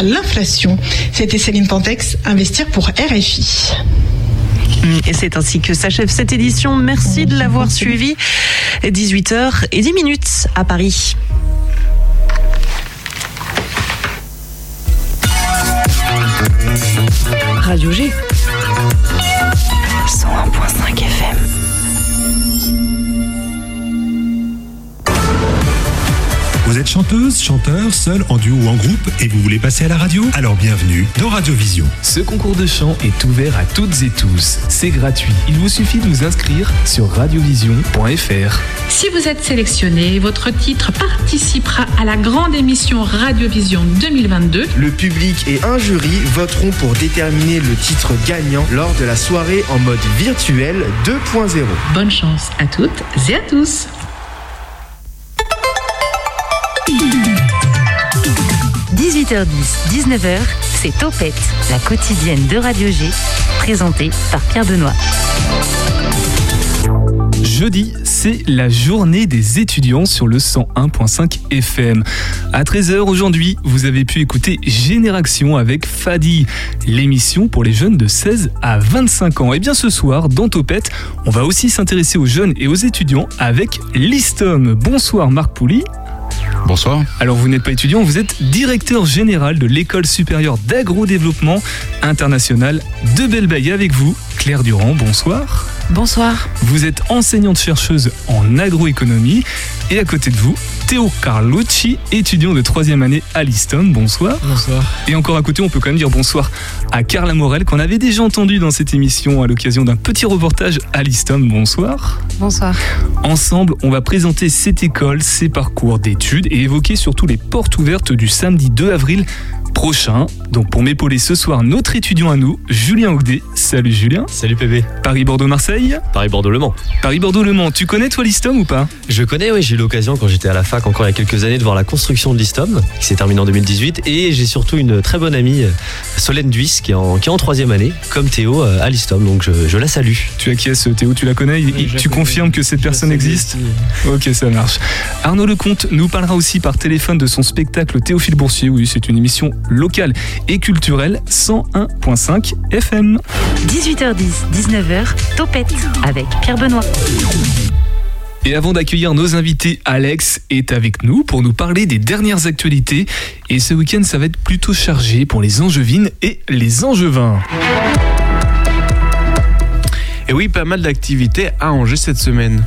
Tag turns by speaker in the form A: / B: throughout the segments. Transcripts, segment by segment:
A: l'inflation. C'était Céline Pantex, Investir pour RFI.
B: Et c'est ainsi que s'achève cette édition. Merci de l'avoir suivi. 18h et 10 minutes à Paris.
C: Radio G. 101.5 FM.
D: Êtes chanteuse, chanteur, seul, en duo ou en groupe et vous voulez passer à la radio? Alors bienvenue dans Radio Vision.
E: Ce concours de chant est ouvert à toutes et tous. C'est gratuit. Il vous suffit de vous inscrire sur radiovision.fr.
F: Si vous êtes sélectionné, votre titre participera à la grande émission Radiovision 2022.
G: Le public et un jury voteront pour déterminer le titre gagnant lors de la soirée en mode virtuel 2.0.
F: Bonne chance à toutes et à tous.
C: 18h10, 19h, c'est Topette, la quotidienne de Radio G, présentée par Pierre Benoît.
E: Jeudi, c'est la journée des étudiants sur le 101.5 FM. À 13h aujourd'hui, vous avez pu écouter Génération avec Fadi, l'émission pour les jeunes de 16 à 25 ans. Et bien ce soir, dans Topette, on va aussi s'intéresser aux jeunes et aux étudiants avec l'ISTOM. Bonsoir Marc Pouli.
H: Bonsoir.
E: Alors vous n'êtes pas étudiant, vous êtes directeur général de l'école supérieure d'agrodéveloppement international de Bellebaye avec vous. Claire Durand, bonsoir.
I: Bonsoir.
E: Vous êtes enseignante chercheuse en agroéconomie et à côté de vous, Théo Carlucci, étudiant de troisième année à l'ISTOM. Bonsoir.
H: Bonsoir.
E: Et encore à côté, on peut quand même dire bonsoir à Carla Morel qu'on avait déjà entendu dans cette émission à l'occasion d'un petit reportage à l'ISTOM. Bonsoir.
I: Bonsoir.
E: Ensemble, on va présenter cette école, ses parcours d'études et évoquer surtout les portes ouvertes du samedi 2 avril prochain. Donc pour m'épauler ce soir, notre étudiant à nous, Julien Ogdé. Salut Julien.
J: Salut PB.
E: Paris-Bordeaux-Marseille.
J: Paris-Bordeaux-Le Mans.
E: Paris-Bordeaux-Le Mans. Tu connais toi l'ISTOM ou pas?
J: Je connais, oui. J'ai eu l'occasion quand j'étais à la fac encore il y a quelques années de voir la construction de l'ISTOM qui s'est terminée en 2018. Et j'ai surtout une très bonne amie, Solène Duis, qui est en, qui est en troisième année, comme Théo à l'ISTOM. Donc je, je, la salue.
E: Tu as qui est-ce Théo? Tu la connais? Oui, Tu confirmes que cette personne existe? Ok, ça marche. Arnaud Lecomte nous parlera aussi par téléphone de son spectacle Théophile Boursier. Oui, c'est une émission locale et culturelle 101.5 FM.
C: 18h10, 19h, Topette avec Pierre Benoît.
E: Et avant d'accueillir nos invités, Alex est avec nous pour nous parler des dernières actualités. Et ce week-end, ça va être plutôt chargé pour les Angevines et les Angevins.
H: Et oui, pas mal d'activités à Angers cette semaine.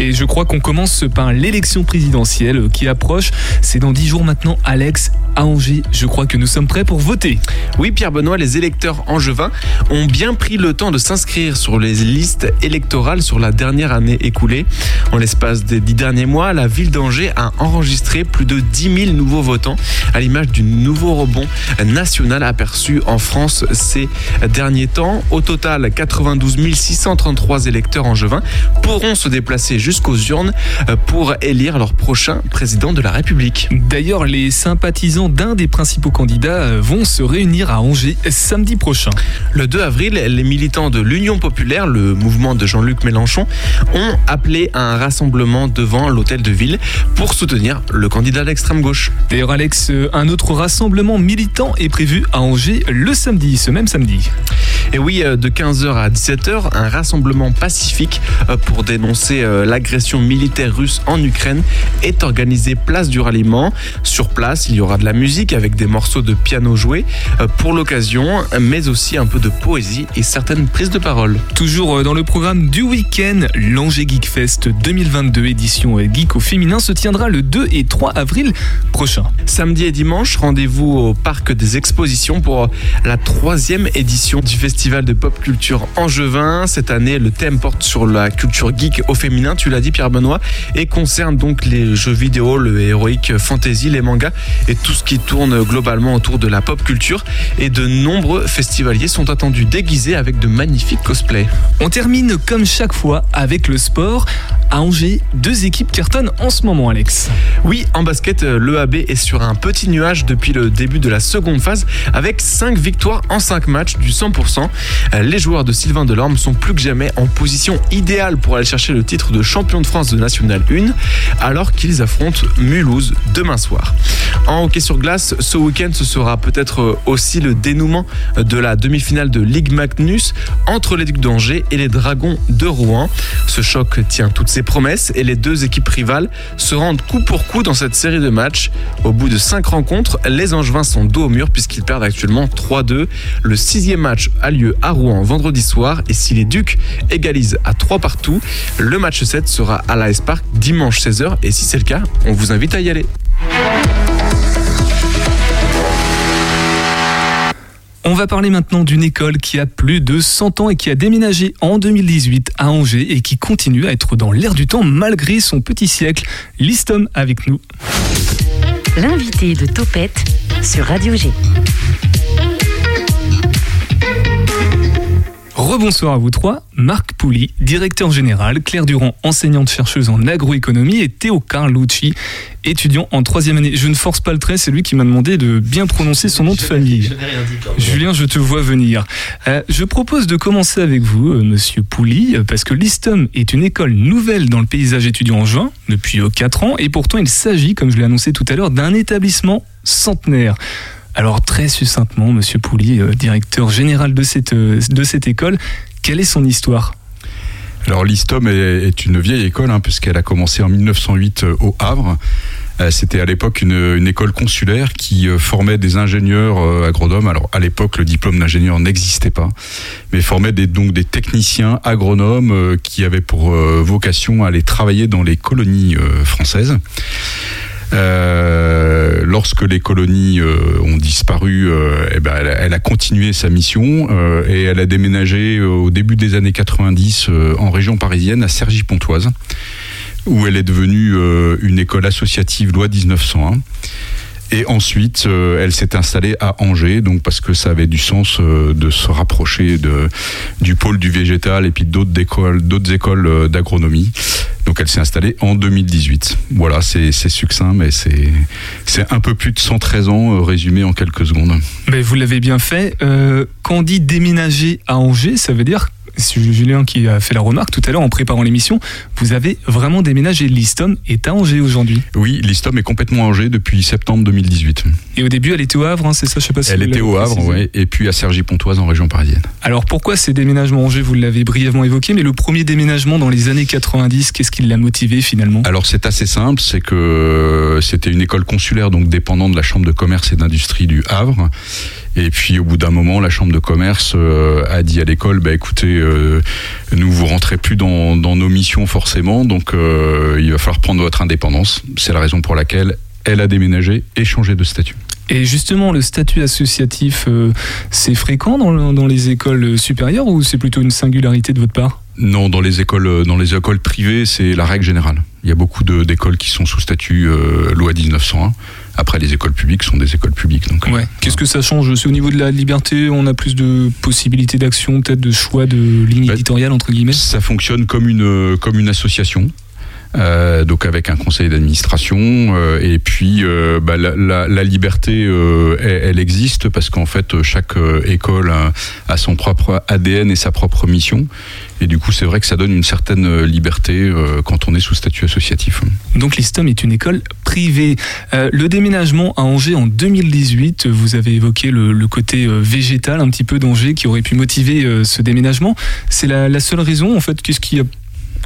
E: Et je crois qu'on commence par l'élection présidentielle qui approche. C'est dans dix jours maintenant, Alex, à Angers. Je crois que nous sommes prêts pour voter.
H: Oui, Pierre Benoît, les électeurs angevins ont bien pris le temps de s'inscrire sur les listes électorales sur la dernière année écoulée. En l'espace des dix derniers mois, la ville d'Angers a enregistré plus de 10 000 nouveaux votants, à l'image du nouveau rebond national aperçu en France ces derniers temps. Au total, 92 633 électeurs angevins pourront se déplacer jusqu'aux urnes pour élire leur prochain président de la République.
E: D'ailleurs, les sympathisants d'un des principaux candidats vont se réunir à Angers samedi prochain.
H: Le 2 avril, les militants de l'Union populaire, le mouvement de Jean-Luc Mélenchon, ont appelé à un rassemblement devant l'hôtel de ville pour soutenir le candidat d'extrême gauche.
E: D'ailleurs, Alex, un autre rassemblement militant est prévu à Angers le samedi, ce même samedi.
H: Et oui, de 15h à 17h, un rassemblement pacifique pour dénoncer l'agression militaire russe en Ukraine est organisé place du ralliement. Sur place, il y aura de la musique avec des morceaux de piano joués pour l'occasion, mais aussi un peu de poésie et certaines prises de parole.
E: Toujours dans le programme du week-end, l'Angers Geek Fest 2022 édition geek au féminin se tiendra le 2 et 3 avril prochain.
H: Samedi et dimanche, rendez-vous au Parc des Expositions pour la troisième édition du Festival de pop culture angevin. Cette année, le thème porte sur la culture geek au féminin, tu l'as dit Pierre Benoît, et concerne donc les jeux vidéo, le héroïque fantasy, les mangas et tout ce qui tourne globalement autour de la pop culture. Et de nombreux festivaliers sont attendus déguisés avec de magnifiques cosplays.
E: On termine comme chaque fois avec le sport. À Angers, deux équipes cartonnent en ce moment, Alex.
H: Oui, en basket, l'EAB est sur un petit nuage depuis le début de la seconde phase avec 5 victoires en 5 matchs du 100%. Maintenant. Les joueurs de Sylvain Delorme sont plus que jamais en position idéale pour aller chercher le titre de champion de France de National 1 alors qu'ils affrontent Mulhouse demain soir. En hockey sur glace, ce week-end, ce sera peut-être aussi le dénouement de la demi-finale de Ligue Magnus entre les Ducs d'Angers et les Dragons de Rouen. Ce choc tient toutes ses promesses et les deux équipes rivales se rendent coup pour coup dans cette série de matchs. Au bout de cinq rencontres, les Angevins sont dos au mur puisqu'ils perdent actuellement 3-2. Le sixième match a lieu à Rouen vendredi soir et si les Ducs égalisent à 3 partout, le match 7 sera à l'AS Park dimanche 16h et si c'est le cas, on vous invite à y aller.
E: On va parler maintenant d'une école qui a plus de 100 ans et qui a déménagé en 2018 à Angers et qui continue à être dans l'air du temps malgré son petit siècle. Listom avec nous.
C: L'invité de Topette sur Radio G.
E: Rebonsoir à vous trois. Marc Pouli, directeur général, Claire Durand, enseignante chercheuse en agroéconomie et Théo Carlucci, étudiant en troisième année. Je ne force pas le trait, c'est lui qui m'a demandé de bien prononcer son nom de famille. Julien, je te vois venir. Euh, je propose de commencer avec vous, euh, monsieur Pouli, euh, parce que l'ISTOM est une école nouvelle dans le paysage étudiant en juin, depuis 4 ans, et pourtant il s'agit, comme je l'ai annoncé tout à l'heure, d'un établissement centenaire. Alors très succinctement, Monsieur Pouli, euh, directeur général de cette, euh, de cette école, quelle est son histoire?
I: Alors l'ISTOM est, une vieille école hein, puisqu'elle a commencé en 1908 euh, au Havre. C'était à l'époque une, école consulaire qui formait des ingénieurs agronomes. Alors à l'époque, le diplôme d'ingénieur n'existait pas, mais formait donc des techniciens agronomes qui avaient pour vocation à aller travailler dans les colonies françaises. Euh, lorsque les colonies euh, ont disparu, euh, eh ben, elle, elle a continué sa mission euh, et elle a déménagé euh, au début des années 90 euh, en région parisienne à Cergy-Pontoise, où elle est devenue une école associative loi 1901. Et ensuite, euh, elle s'est installée à Angers, donc parce que ça avait du sens euh, de se rapprocher de, du pôle du végétal et puis d'autres écoles, d'autres écoles d'agronomie. Donc elle s'est installée en 2018. Voilà, c'est succinct, mais c'est un peu plus de 113 ans euh, résumé en quelques secondes.
E: Mais vous l'avez bien fait. Euh, quand on dit déménager à Angers, ça veut dire, c'est Julien qui a fait la remarque tout à l'heure en préparant l'émission, vous avez vraiment déménagé. L'Istom est à Angers aujourd'hui.
I: Oui, l'ISTOM est complètement à Angers depuis septembre 2018.
E: Et au début, elle était au Havre, hein, c'est ça, je sais pas si
I: Elle était au Havre, ouais, et puis à Cergy-Pontoise en région parisienne.
E: Alors pourquoi ces déménagements à Angers Vous l'avez brièvement évoqué, mais le premier déménagement dans les années 90, qu'est-ce qui l'a motivé finalement
I: Alors c'est assez simple, c'est que euh, c'était une école consulaire donc dépendant de la chambre de commerce et d'industrie du Havre. Et puis au bout d'un moment, la chambre de commerce euh, a dit à l'école, bah écoutez, euh, nous vous rentrez plus dans, dans nos missions forcément, donc euh, il va falloir prendre votre indépendance. C'est la raison pour laquelle elle a déménagé et changé de statut.
E: Et justement, le statut associatif, euh, c'est fréquent dans, le- dans les écoles supérieures ou c'est plutôt une singularité de votre part?
I: Non, dans les écoles, euh, dans les écoles privées, c'est la règle générale. Il y a beaucoup de- d'écoles qui sont sous statut euh, loi 1901. Après, les écoles publiques sont des écoles publiques. Donc,
E: Ouais. Qu'est-ce que ça change C'est au niveau de la liberté, on a plus de possibilités d'action, peut-être de choix de ligne
I: Bah,
E: éditoriale, entre guillemets?
I: Ça fonctionne comme une, comme une association. Euh, donc avec un conseil d'administration euh, et puis euh, bah, la, liberté elle, existe parce qu'en fait chaque école a, son propre ADN et sa propre mission et du coup c'est vrai que ça donne une certaine liberté quand on est sous statut associatif.
E: Donc l'ISTOM est une école privée. Le déménagement à Angers en 2018, vous avez évoqué le, côté végétal un petit peu d'Angers qui aurait pu motiver ce déménagement. C'est la, la seule raison en fait Qu'est-ce qui a,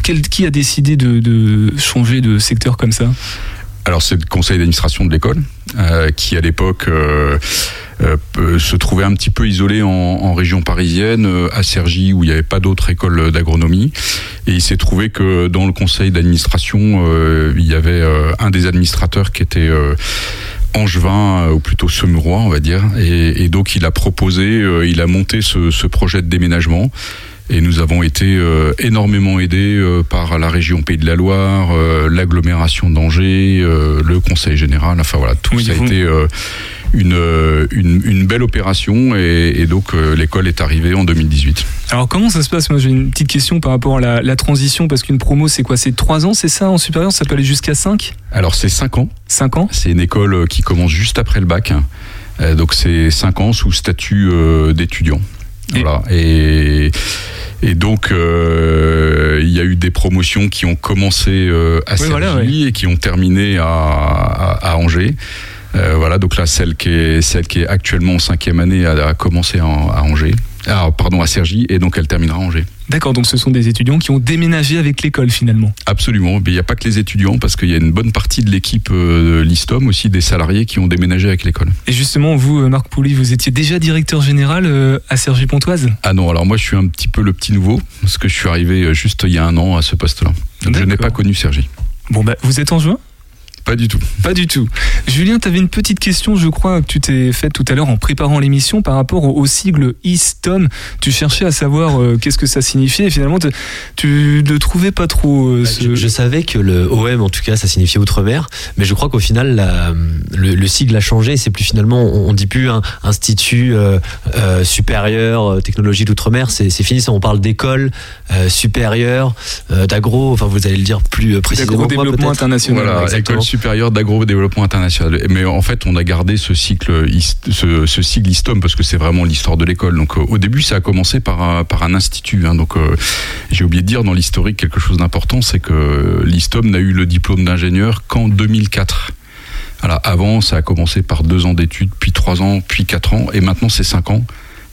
E: qui a décidé de, changer de secteur comme ça?
I: Alors c'est le conseil d'administration de l'école euh, qui à l'époque euh, euh, se trouvait un petit peu isolé en, région parisienne, à Cergy où il n'y avait pas d'autres écoles d'agronomie. Et il s'est trouvé que dans le conseil d'administration, il y avait un des administrateurs qui était angevin, ou plutôt semurois, on va dire. Et, donc il a proposé, il a monté ce projet de déménagement. Et nous avons été euh, énormément aidés euh, par la région Pays de la Loire, euh, l'agglomération d'Angers, le Conseil général. Enfin voilà, tout
E: Oui,
I: ça a
E: vous-
I: été une, une, une belle opération. Et, et donc l'école est arrivée en 2018.
E: Alors comment ça se passe? Moi j'ai une petite question par rapport à la, la transition parce qu'une promo c'est quoi? C'est 3 ans, c'est ça en supérieur? Ça peut aller jusqu'à 5
I: Alors c'est 5 ans.
E: 5 ans?
I: C'est une école qui commence juste après le bac. Euh, donc c'est 5 ans sous statut d'étudiant. Voilà. Et, et donc, euh, il y a eu des promotions qui ont commencé euh, à
E: Oui,
I: Cergy
E: voilà, ouais.
I: et qui ont terminé à, à, à Angers. Euh, voilà, donc là, celle qui est, celle qui est actuellement en cinquième année a, a commencé en- à Angers. Ah, pardon, à Cergy, et donc elle terminera à Angers.
E: D'accord, donc ce sont des étudiants qui ont déménagé avec l'école finalement.
I: Absolument. Mais il n'y a pas que les étudiants, parce qu'il y a une bonne partie de l'équipe euh, de l'ISTOM, aussi des salariés qui ont déménagé avec l'école.
E: Et justement, vous, euh, Marc Pouly, vous étiez déjà directeur général euh, à Cergy-Pontoise
I: Ah non, alors moi je suis un petit peu le petit nouveau, parce que je suis arrivé juste il y a un an à ce poste-là. Donc je n'ai pas connu Sergi.
E: Bon, bah, vous êtes en juin?
I: Pas du tout.
E: Pas du tout. Julien, tu avais une petite question, je crois, que tu t'es faite tout à l'heure en préparant l'émission par rapport au, au sigle ISTOM. Tu cherchais à savoir euh, qu'est-ce que ça signifiait et finalement, te- tu ne trouvais pas trop euh, ce...
J: Je, je savais que le OM, en tout cas, ça signifiait Outre-mer, mais je crois qu'au final, la- le, le sigle a changé. C'est plus finalement, on, on dit plus un institut euh, euh, supérieur euh, technologie d'Outre-mer. C'est c'est fini. Ça, on parle d'école euh, supérieure, euh, d'agro. Enfin, vous allez le dire plus précisément.
E: D'agro-développement international.
I: Voilà, école supérieure d'agro-développement international. Mais en fait, on a gardé ce cycle, ce, ce ISTOM parce que c'est vraiment l'histoire de l'école. Donc, euh, au début, ça a commencé par un, par un institut. hein. donc, euh, j'ai oublié de dire dans l'historique quelque chose d'important, c'est que l'ISTOM n'a eu le diplôme d'ingénieur qu'en 2004. Voilà, avant, ça a commencé par deux ans d'études, puis trois ans, puis quatre ans, et maintenant c'est cinq ans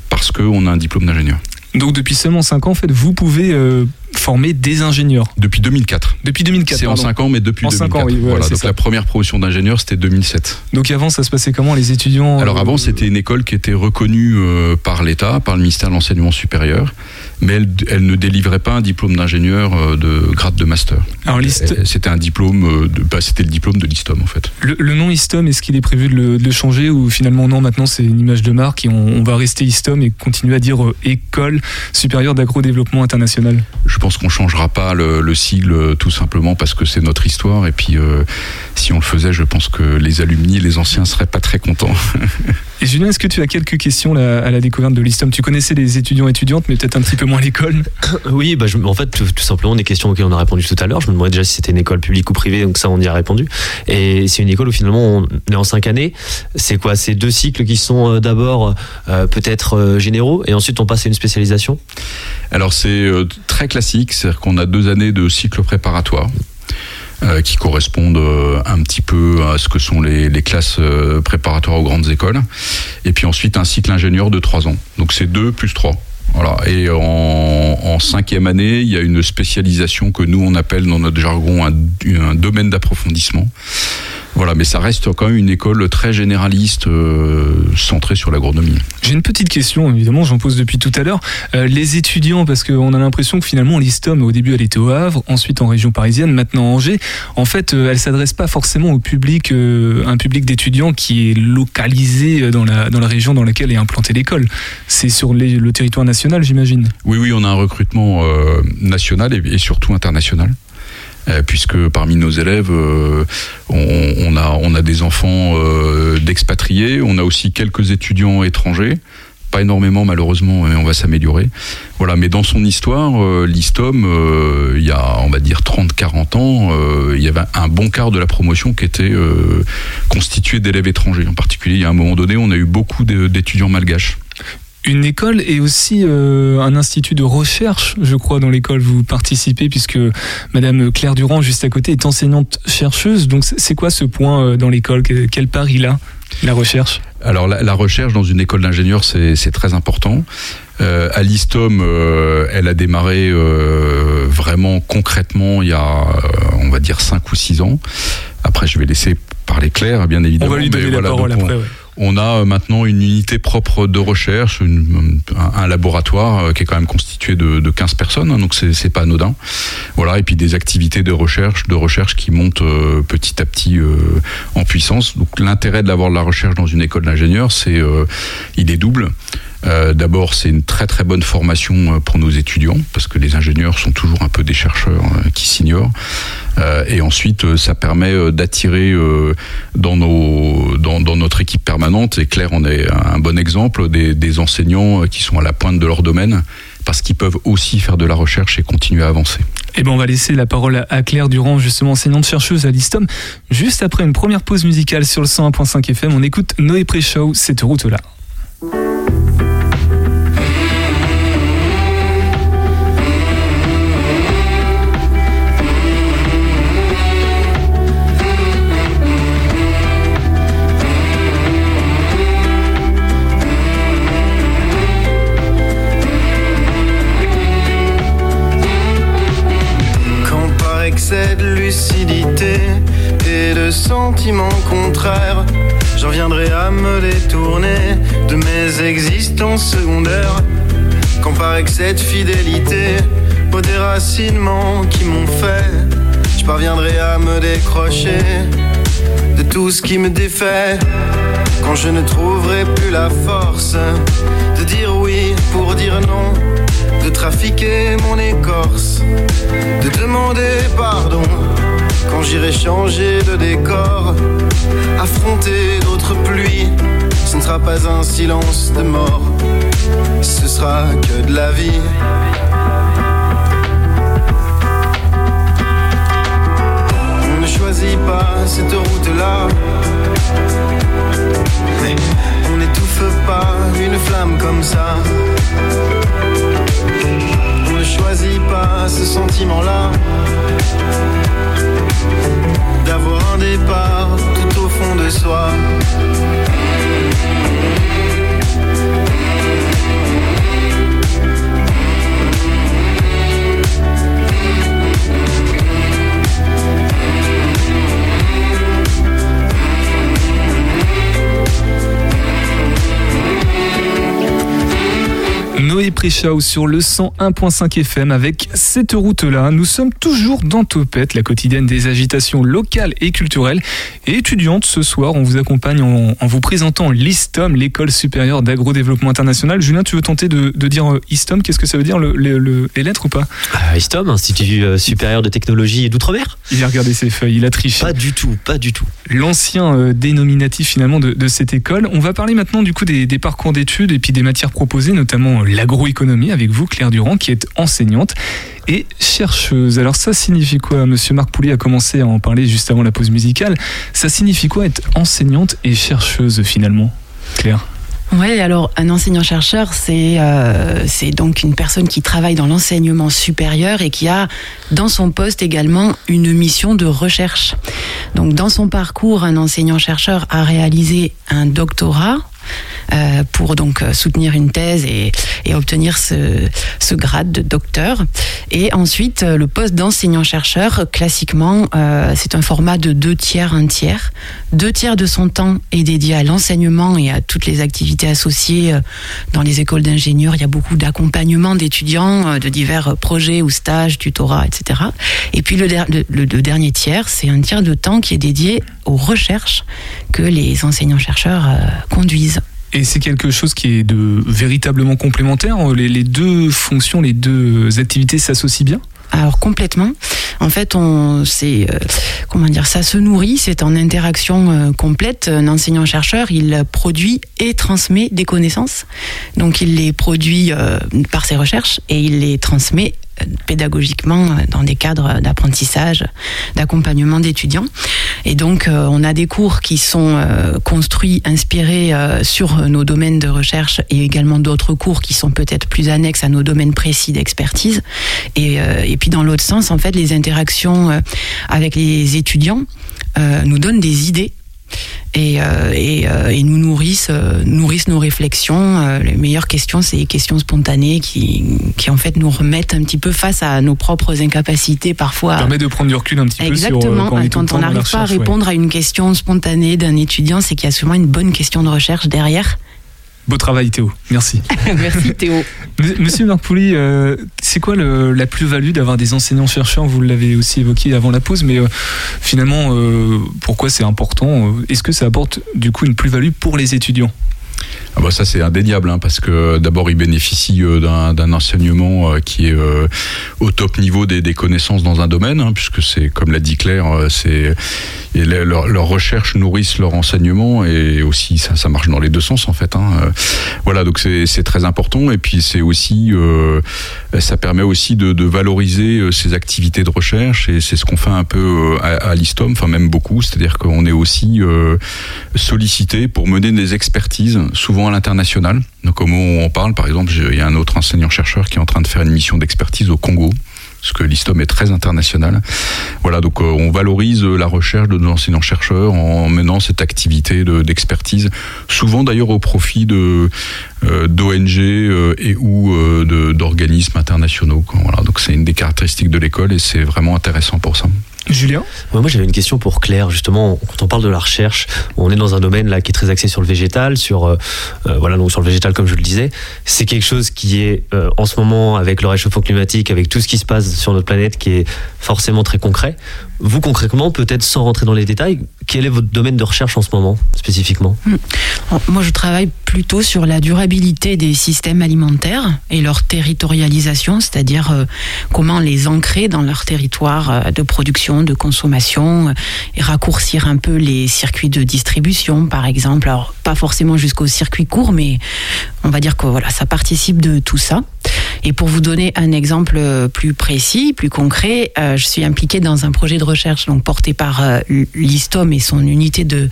I: parce qu'on a un diplôme d'ingénieur.
E: Donc depuis seulement 5 ans, en fait, vous pouvez euh, former des ingénieurs.
I: Depuis 2004.
E: Depuis 2004,
I: C'est en
E: pardon.
I: 5 ans, mais depuis
E: En cinq
I: 2004.
E: ans, oui, ouais,
I: voilà, donc
E: ça.
I: la première promotion d'ingénieur, c'était 2007.
E: Donc avant, ça se passait comment les étudiants
I: Alors
E: euh,
I: avant, c'était une école qui était reconnue euh, par l'État, par le ministère de l'Enseignement supérieur, mais elle, elle ne délivrait pas un diplôme d'ingénieur euh, de grade de master.
E: Alors
I: C'était un diplôme, euh, bah, c'était le diplôme de l'ISTOM en fait.
E: le, le nom ISTOM, est-ce qu'il est prévu de le, de le changer ou finalement non, maintenant c'est une image de marque et on, on va rester ISTOM et continuer à dire euh, École supérieure d'agro-développement international?
I: Je pense qu'on changera pas le, le sigle tout simplement parce que c'est notre histoire et puis euh, si on le faisait, je pense que les alumni, les anciens seraient pas très contents.
E: Et Julien, est-ce que tu as quelques questions là, à la découverte de l'ISTOM Tu connaissais les étudiants étudiantes, mais peut-être un petit peu moins l'école.
J: Oui, bah je, en fait, tout, tout simplement des questions auxquelles on a répondu tout à l'heure. Je me demandais déjà si c'était une école publique ou privée, donc ça, on y a répondu. Et c'est une école où finalement on est en cinq années. C'est quoi? C'est deux cycles qui sont euh, d'abord euh, peut-être euh, généraux et ensuite on passe à une spécialisation?
I: Alors c'est euh, très classique, c'est-à-dire qu'on a deux années de cycle préparatoire. Euh, qui correspondent euh, un petit peu à ce que sont les, classes euh, préparatoires aux grandes écoles. Et puis ensuite un cycle ingénieur de trois ans. Donc c'est deux plus trois. Voilà. Et en, cinquième année, il y a une spécialisation que nous on appelle dans notre jargon un domaine d'approfondissement. Voilà, mais ça reste quand même une école très généraliste, euh, centrée sur l'agronomie.
E: J'ai une petite question, évidemment, j'en pose depuis tout à l'heure. Euh, les étudiants, parce qu'on a l'impression que finalement l'ISTOM, au début, elle était au Havre, ensuite en région parisienne, maintenant à Angers. En fait, euh, elle s'adresse pas forcément au public, euh, un public d'étudiants qui est localisé dans la, dans la région dans laquelle est implantée l'école. C'est sur les- le territoire national, j'imagine.
I: Oui, oui, on a un recrutement national et, et surtout international. Euh, puisque parmi nos élèves, euh, on, a, des enfants euh, d'expatriés, on a aussi quelques étudiants étrangers, pas énormément malheureusement, mais on va s'améliorer. Voilà, mais dans son histoire, l'ISTOM, il y a, on va dire, 30-40 ans, il y avait un bon quart de la promotion qui était euh, constitué d'élèves étrangers. En particulier, il y a un moment donné, on a eu beaucoup d'étudiants malgaches.
E: Une école et aussi euh, un institut de recherche, je crois, dans l'école vous participez, puisque Madame Claire Durand, juste à côté, est enseignante chercheuse. Donc c'est quoi ce point euh, dans l'école? Que- Quelle part il a, la recherche?
I: Alors la, la recherche dans une école d'ingénieurs, c'est c'est très important. Euh, à l'ISTOM, euh, elle a démarré euh, vraiment concrètement il y a, euh, on va dire, 5 ou 6 ans. Après, je vais laisser parler Claire, bien
E: On
I: évidemment.
E: va lui
I: mais
E: donner la
I: voilà,
E: parole
I: on-
E: ouais.
I: On a euh, maintenant une unité propre de recherche, un, laboratoire euh, qui est quand même constitué de, de 15 personnes, hein, donc c'est pas anodin. Voilà, et puis des activités de recherche, de recherche qui montent euh, petit à petit en puissance. Donc l'intérêt de l'avoir de la recherche dans une école d'ingénieurs, c'est il est double. Euh, D'abord, c'est une très très bonne formation euh, pour nos étudiants, parce que les ingénieurs sont toujours un peu des chercheurs euh, qui s'ignorent. Et ensuite, ça permet d'attirer dans, dans, dans notre équipe permanente, et Claire en est un bon exemple, des, enseignants qui sont à la pointe de leur domaine, parce qu'ils peuvent aussi faire de la recherche et continuer à avancer.
E: Eh ben, on va laisser la parole à- Claire Durand, justement enseignante chercheuse à l'ISTOM. Juste après une première pause musicale sur le 101.5 FM, on écoute Noé Pré-Show, cette route-là.
K: et de sentiments contraires. J'en viendrai à me détourner de mes existences secondaires. Quand par cette fidélité aux déracinements qui m'ont fait, je parviendrai à me décrocher de tout ce qui me défait. Quand je ne trouverai plus la force dire oui pour dire non, de trafiquer mon écorce, de demander pardon. Quand j'irai changer de décor, affronter d'autres pluies, ce ne sera pas un silence de mort, ce sera que de la vie. On ne choisit pas cette route-là. Mais on n'étouffe pas une flamme comme ça. On ne choisit pas ce sentiment-là. D'avoir un départ tout au fond de soi.
E: Noé Préchao sur le 101.5 FM avec cette route-là. Nous sommes toujours dans Topette, la quotidienne des agitations locales et culturelles et étudiantes. Ce soir, on vous accompagne en, en vous présentant l'ISTOM, l'école supérieure d'agro-développement international. Julien, tu veux tenter de, de dire euh, ISTOM Qu'est-ce que ça veut dire, le- le- le- les lettres ou pas?
J: Ah, ISTOM, Institut euh, supérieur de technologie d'outre-mer
E: Il a regardé ses feuilles, il a triché.
J: Pas du tout, pas du tout.
E: L'ancien euh, dénominatif finalement de, de cette école. On va parler maintenant du coup des, des parcours d'études et puis des matières proposées, notamment euh, l'agroéconomie avec vous, Claire Durand, qui est enseignante et chercheuse. Alors ça signifie quoi? Monsieur Marc Poulier a commencé à en parler juste avant la pause musicale. Ça signifie quoi être enseignante et chercheuse finalement? Claire?
L: Oui, alors un enseignant-chercheur, c'est euh, donc une personne qui travaille dans l'enseignement supérieur et qui a dans son poste également une mission de recherche. Donc dans son parcours, un enseignant-chercheur a réalisé un doctorat. Euh, pour donc euh, soutenir une thèse et, obtenir ce, ce grade de docteur. Et ensuite, euh, le poste d'enseignant-chercheur, classiquement, c'est un format de deux tiers, un tiers. Deux tiers de son temps est dédié à l'enseignement et à toutes les activités associées dans les écoles d'ingénieurs. Il y a beaucoup d'accompagnement d'étudiants, de divers projets ou stages, tutorats, etc. Et puis le, der- le- le- le dernier tiers, c'est un tiers de temps qui est dédié aux recherches que les enseignants-chercheurs conduisent.
E: Et c'est quelque chose qui est de véritablement complémentaire. Les, deux fonctions, les deux activités s'associent bien?
L: Alors complètement. En fait, on, c'est euh, comment dire, ça se nourrit. C'est en interaction euh, complète. Un enseignant-chercheur, il produit et transmet des connaissances. Donc, il les produit euh, par ses recherches et il les transmet pédagogiquement euh, dans des cadres d'apprentissage, d'accompagnement d'étudiants. Et donc, euh, on a des cours qui sont euh, construits, inspirés sur nos domaines de recherche et également d'autres cours qui sont peut-être plus annexes à nos domaines précis d'expertise. Et, et puis, dans l'autre sens, en fait, les interactions avec les étudiants nous donnent des idées et, euh, et, euh, et nous nourrissent, euh, nourrissent nos réflexions. Les meilleures questions, c'est les questions spontanées qui, qui en fait nous remettent un petit peu face à nos propres incapacités parfois.
E: Ça permet de prendre du recul un petit peu sur euh,
L: Exactement.
E: quand on
L: Quand n'arrive pas à
E: ouais.
L: répondre à une question spontanée d'un étudiant, c'est qu'il y a sûrement une bonne question de recherche derrière.
E: Beau travail Théo, merci.
L: Merci Théo.
E: Monsieur Marc Pouly, euh, c'est quoi le- la plus-value d'avoir des enseignants-chercheurs? Vous l'avez aussi évoqué avant la pause, mais euh, finalement, euh, pourquoi c'est important? Est-ce que ça apporte du coup une plus-value pour les étudiants?
I: Ah bah ça c'est indéniable hein, parce que d'abord ils bénéficient euh, d'un enseignement euh, qui est euh, au top niveau des, des connaissances dans un domaine hein, puisque c'est comme l'a dit Claire c'est et le- leur- leurs recherches nourrissent leur enseignement et aussi ça, ça marche dans les deux sens en fait hein. Voilà donc c'est très important et puis c'est aussi euh, ça permet aussi de, de valoriser ces activités de recherche et c'est ce qu'on fait un peu à, à l'ISTOM enfin même beaucoup c'est-à-dire qu'on est aussi euh, sollicité pour mener des expertises, souvent à l'international. Donc, au moment où on parle, par exemple, il y a un autre enseignant-chercheur qui est en train de faire une mission d'expertise au Congo, parce que l'ISTOM est très international. Voilà, donc euh, on valorise euh, la recherche de nos enseignants-chercheurs en menant cette activité de- d'expertise, souvent d'ailleurs au profit euh, d'ONG et ou d'organismes internationaux. Voilà, donc c'est une des caractéristiques de l'école et c'est vraiment intéressant pour ça.
E: Julien
J: Moi, j'avais une question pour Claire. Justement, quand on parle de la recherche, on est dans un domaine là qui est très axé sur le végétal, sur euh, euh, voilà donc sur le végétal comme je le disais. C'est quelque chose qui est euh, en ce moment avec le réchauffement climatique, avec tout ce qui se passe sur notre planète, qui est forcément très concret. Vous concrètement, peut-être sans rentrer dans les détails, quel est votre domaine de recherche en ce moment spécifiquement?
L: Moi, je travaille plutôt sur la durabilité des systèmes alimentaires et leur territorialisation, c'est-à-dire euh, comment les ancrer dans leur territoire euh, de production, de consommation, euh, et raccourcir un peu les circuits de distribution, par exemple. Alors, pas forcément jusqu'au circuit court, mais on va dire que voilà, ça participe de tout ça. Et pour vous donner un exemple plus précis, plus concret, euh, je suis impliquée dans un projet de recherche donc porté par euh, l'ISTOM et son unité de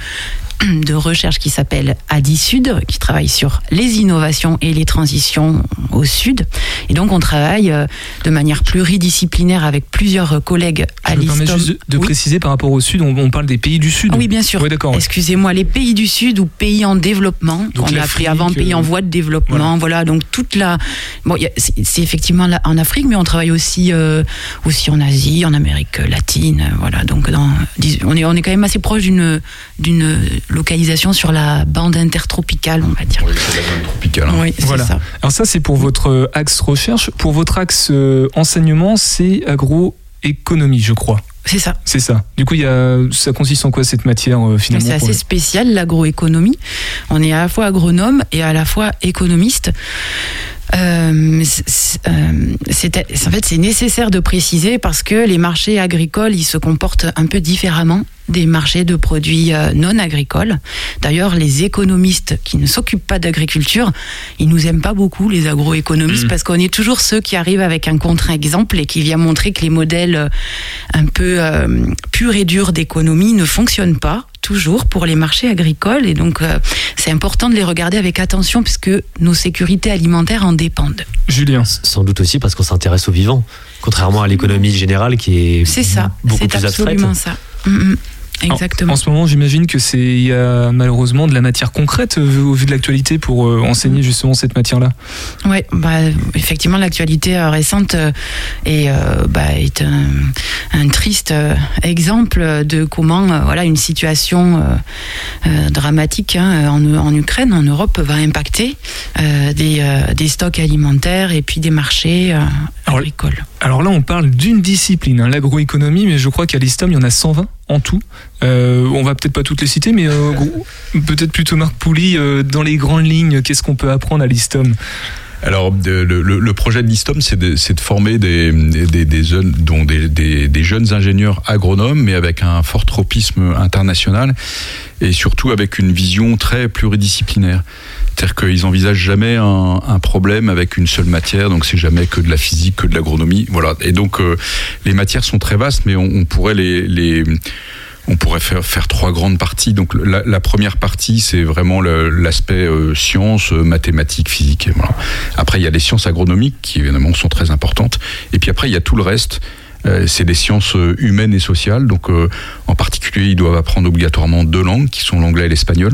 L: de recherche qui s'appelle ADI Sud, qui travaille sur les innovations et les transitions au Sud. Et donc, on travaille euh, de manière pluridisciplinaire avec plusieurs collègues à
E: Je me permets
L: l'ISTOM.
E: juste de,
L: Oui.
E: préciser par rapport au Sud, on, on parle des pays du Sud.
L: Ah oui, bien sûr.
E: Oui.
L: Excusez-moi, les pays du Sud ou pays en développement, qu'on a appelé avant pays en
E: euh,
L: voie de développement, voilà. donc toute la. Bon, a- c'est c'est effectivement là en Afrique, mais on travaille aussi euh, aussi en Asie, en Amérique latine, euh, voilà. Donc dans, dis- on est on est quand même assez proche d'une d'une localisation sur la bande intertropicale, on va dire.
I: Tropical. hein.
L: Oui, c'est
E: Voilà.
L: ça.
E: Alors ça, c'est pour votre euh, axe recherche. Pour votre axe euh, enseignement, c'est agroéconomie, je crois.
L: C'est ça.
E: C'est ça. Du coup, il y a, ça consiste en quoi cette matière euh, finalement
L: C'est assez spécial, l'agroéconomie. On est à la fois agronome et à la fois économiste. Euh, c'est- euh, c'est- en fait, c'est nécessaire de préciser parce que les marchés agricoles, ils se comportent un peu différemment des marchés de produits euh, non agricoles. D'ailleurs, les économistes qui ne s'occupent pas d'agriculture, ils nous aiment pas beaucoup, les agroéconomistes,
M: Mhm.
L: parce qu'on est toujours ceux qui arrivent avec un contre-exemple et qui vient montrer que les modèles un peu euh, purs et durs d'économie ne fonctionnent pas toujours pour les marchés agricoles et donc euh, c'est important de les regarder avec attention puisque nos sécurités alimentaires en dépendent.
E: Julien.
J: Sans doute aussi parce qu'on s'intéresse aux vivants, contrairement à l'économie générale qui est
L: C'est ça,
J: beaucoup
L: c'est
J: plus abstraite.
L: absolument ça. Mm, mm. Exactement.
E: En, en ce moment, j'imagine que c'est il y a malheureusement de la matière concrète euh, au vu de l'actualité pour euh, enseigner justement cette matière-là.
L: Oui, bah, effectivement, l'actualité euh, récente est, bah, est un, un triste exemple de comment voilà, une situation dramatique hein, en, en Ukraine, en Europe, va impacter euh, des, euh, des stocks alimentaires et puis des marchés euh, agricoles.
E: Alors là, on parle d'une discipline, hein, l'agroéconomie, mais je crois qu'à l'ISTOM, il y en a 120 tout. Euh, on va peut-être pas toutes les citer, mais euh, peut-être plutôt Marc Pouli, euh, dans les grandes lignes, qu'est-ce qu'on peut apprendre à l'ISTOM
I: Alors, le, projet de l'ISTOM, c'est de, former des jeunes ingénieurs agronomes, mais avec un fort tropisme international et surtout avec une vision très pluridisciplinaire. C'est-à-dire qu'ils n'envisagent jamais un, problème avec une seule matière, donc c'est jamais que de la physique, que de l'agronomie. Voilà. Et donc, euh, les matières sont très vastes, mais on, pourrait les, on pourrait faire, trois grandes parties. Donc la, première partie, c'est vraiment l'aspect euh, sciences, euh, mathématiques, physique. Après, il y a les sciences agronomiques qui évidemment sont très importantes. Et puis après, il y a tout le reste. Euh, c'est des sciences humaines et sociales. Donc en particulier, ils doivent apprendre obligatoirement deux langues, qui sont l'anglais et l'espagnol.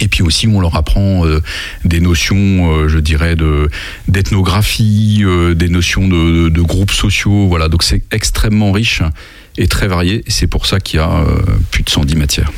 I: Et puis aussi, on leur apprend euh, des notions, euh, je dirais, de d'ethnographie, euh, des notions de, de- groupes sociaux. Voilà, donc c'est extrêmement riche et très varié. C'est pour ça qu'il y a plus de 110 matières.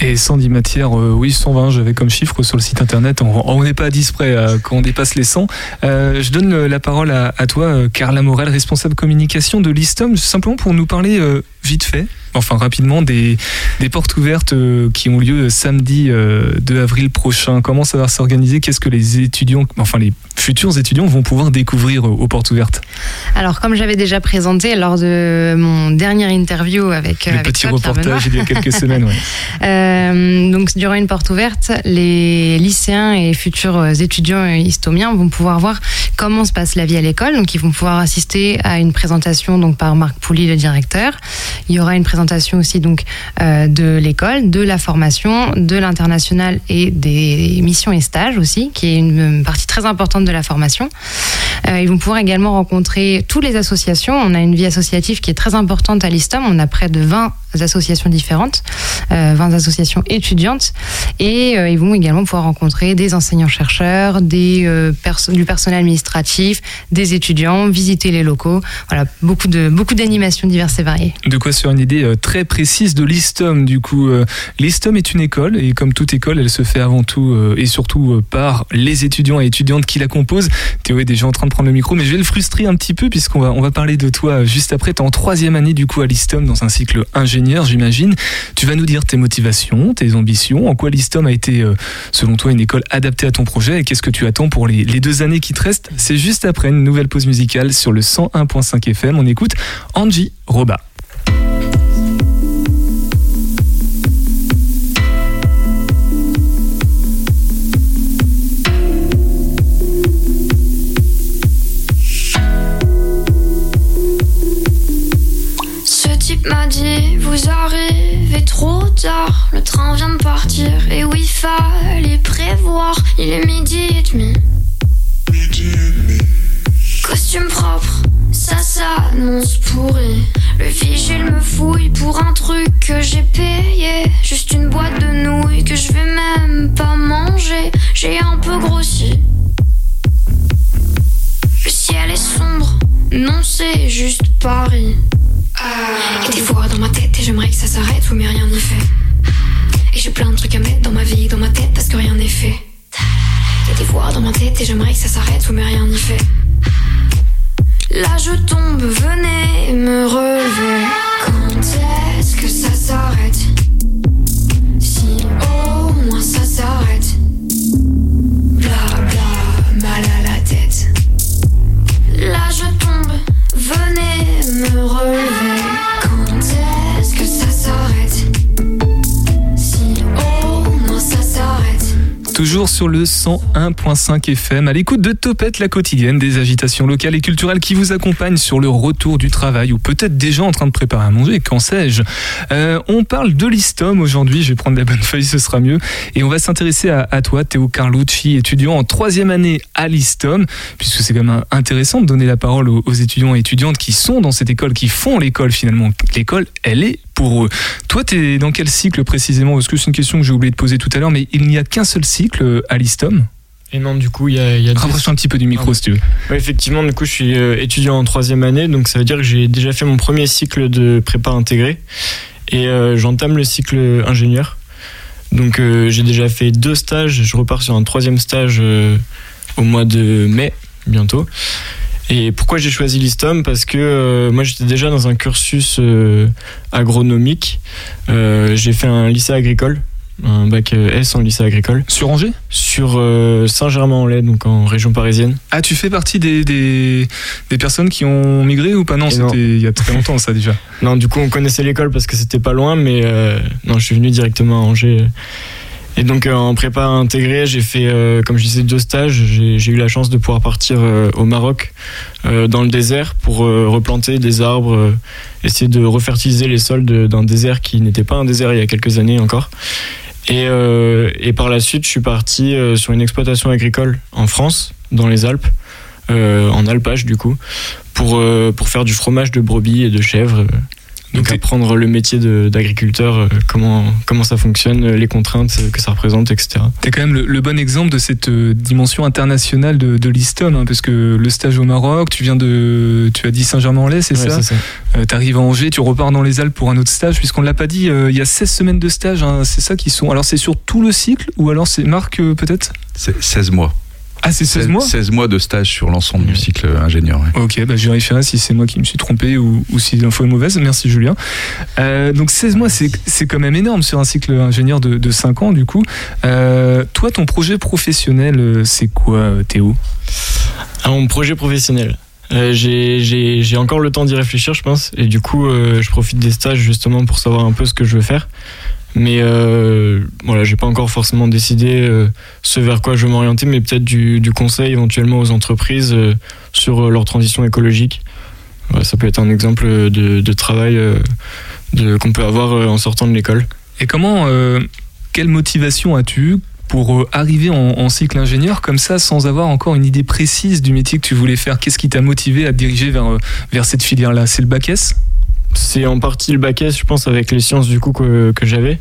E: Et 110 matières, oui, 120, j'avais comme chiffre sur le site internet. On n'est pas à 10 près quand on dépasse les 100. Euh, je donne la parole à, à toi, Carla Morel, responsable communication de l'ISTOM, simplement pour nous parler vite fait, enfin rapidement, des, des portes ouvertes euh, qui ont lieu samedi euh, 2 avril prochain. Comment ça va s'organiser? Qu'est-ce que les étudiants, enfin les futurs étudiants vont pouvoir découvrir euh, aux portes ouvertes
M: Alors, comme j'avais déjà présenté lors de mon dernière interview avec,
E: Le
M: avec
E: petit
M: toi,
E: reportage il y a quelques semaines, ouais.
M: Euh, donc, durant une porte ouverte, les lycéens et futurs étudiants histomiens vont pouvoir voir comment se passe la vie à l'école. Donc, ils vont pouvoir assister à une présentation donc par Marc Pouli, le directeur. Il y aura une présentation aussi donc euh, de l'école, de la formation, de l'international et des missions et stages aussi, qui est une partie très importante de la formation. Ils vont pouvoir également rencontrer toutes les associations. On a une vie associative qui est très importante à l'ISTOM. On a près de 20 associations différentes, euh, 20 associations étudiantes. Et euh, ils vont également pouvoir rencontrer des enseignants-chercheurs, des euh, du personnel administratif, des étudiants, visiter les locaux. Voilà, beaucoup de beaucoup d'animations diverses et variées.
E: De quoi faire une idée euh, très précise de l'ISTOM. Du coup, l'ISTOM est une école et comme toute école, elle se fait avant tout et surtout par les étudiants et étudiantes qui la composent. Théo est déjà en train de prendre le micro, mais je vais le frustrer un petit peu puisqu'on va, on va parler de toi juste après. Tu es en troisième année du coup à l'ISTOM dans un cycle ingénieur, j'imagine. Tu vas nous dire tes motivations, tes ambitions, en quoi l'ISTOM a été, euh, selon toi, une école adaptée à ton projet et qu'est-ce que tu attends pour les, les deux années qui te restent? C'est juste après une nouvelle pause musicale sur le 101.5 FM. On écoute Angie Roba.
N: M'a dit Vous arrivez trop tard, le train vient de partir. Et oui, fallait prévoir, il est midi et demi. Costume propre, ça s'annonce pourri. Le vigile me fouille pour un truc que j'ai payé. Juste une boîte de nouilles que je vais même pas manger. J'ai un peu grossi. Le ciel est sombre, non, c'est juste Paris. Et des fois dans ma tête, et j'aimerais que ça s'arrête, oui, mais rien n'y fait. Et j'ai plein de trucs à mettre dans ma vie, dans ma tête, parce que rien n'est fait. Et des fois dans ma tête, et j'aimerais que ça s'arrête, oui, mais rien n'y fait. Là je tombe, venez me relever.
E: jour. Sur le 101.5 FM, à l'écoute de Topette, la quotidienne des agitations locales et culturelles qui vous accompagnent sur le retour du travail ou peut-être déjà en train de préparer à manger, qu'en sais-je. Euh, on parle de l'ISTOM aujourd'hui, je vais prendre la bonne feuille, ce sera mieux. Et on va s'intéresser à, à toi, Théo Carlucci, étudiant en troisième année à l'ISTOM, puisque c'est quand même intéressant de donner la parole aux, aux étudiants et étudiantes qui sont dans cette école, qui font l'école finalement. L'école, elle est pour eux. Toi, tu es dans quel cycle précisément? Parce que c'est une question que j'ai oublié de poser tout à l'heure, mais il n'y a qu'un seul cycle à l'ISTOM.
O: Et non, du coup, il y a, y a deux-
E: Rapproche-toi un petit peu du micro si tu veux.
O: Ouais, effectivement, du coup, je suis euh, étudiant en troisième année, donc ça veut dire que j'ai déjà fait mon premier cycle de prépa intégré et euh, j'entame le cycle ingénieur. Donc euh, j'ai déjà fait deux stages, je repars sur un troisième stage euh, au mois de mai bientôt. Et pourquoi j'ai choisi l'ISTOM Parce que euh, moi j'étais déjà dans un cursus agronomique. J'ai fait un lycée agricole, un bac euh, S en lycée agricole.
E: Sur Angers?
O: Sur euh, Saint-Germain-en-Laye, donc en région parisienne.
E: Ah, tu fais partie des, des, des personnes qui ont migré ou pas? Non, c'était il y a très longtemps ça déjà.
O: Non, du coup, on connaissait l'école parce que c'était pas loin, mais euh, non, je suis venu directement à Angers. Et donc, euh, en prépa intégrée, j'ai fait, comme je disais, deux stages. J'ai eu la chance de pouvoir partir au Maroc, dans le désert, pour replanter des arbres, essayer de refertiliser les sols d'un désert qui n'était pas un désert il y a quelques années encore. Et, euh, et par la suite, je suis parti euh, sur une exploitation agricole en France, dans les Alpes, euh, en alpage du coup, pour, euh, pour faire du fromage de brebis et de chèvres. Donc apprendre le métier d'agriculteur, euh, comment, comment ça fonctionne, euh, les contraintes euh, que ça représente, etc.
E: T'es quand même le, le bon exemple de cette dimension internationale de, de l'ISTOM, hein, parce que le stage au Maroc, tu viens de, tu as dit Saint-Germain-en-Laye, c'est
O: Ouais,
E: ça,
O: c'est ça.
E: Euh, T'arrives à Angers, tu repars dans les Alpes pour un autre stage, puisqu'on ne l'a pas dit, euh, il y a 16 semaines de stage, hein, c'est ça qui sont. Alors c'est sur tout le cycle, ou alors c'est Marc euh, peut-être?
I: C'est 16 mois.
E: Ah, c'est 16 mois
I: 16 mois de stage sur l'ensemble du cycle ingénieur. ouais.
E: Ok, bah je vérifierai si c'est moi qui me suis trompé ou, ou si l'info est mauvaise. Merci Julien. Euh, donc 16 mois, c'est c'est quand même énorme sur un cycle ingénieur de, de 5 ans du coup. Euh, toi, ton projet professionnel, euh, c'est quoi euh, Théo?
O: À mon projet professionnel. Euh, j'ai- encore le temps d'y réfléchir, je pense, et du coup, euh, je profite des stages justement pour savoir un peu ce que je veux faire. Mais euh, voilà, j'ai pas encore forcément décidé euh, ce vers quoi je veux m'orienter, mais peut-être du, conseil éventuellement aux entreprises euh, sur euh, leur transition écologique. Ça peut être un exemple de, travail qu'on peut avoir en sortant de l'école.
E: Et comment, quelle motivation as-tu pour arriver en, cycle ingénieur comme ça sans avoir encore une idée précise du métier que tu voulais faire? Qu'est-ce qui t'a motivé à te diriger vers, vers cette filière-là? C'est le bac S?
O: C'est en partie le bac S, je pense, avec les sciences du coup que, j'avais.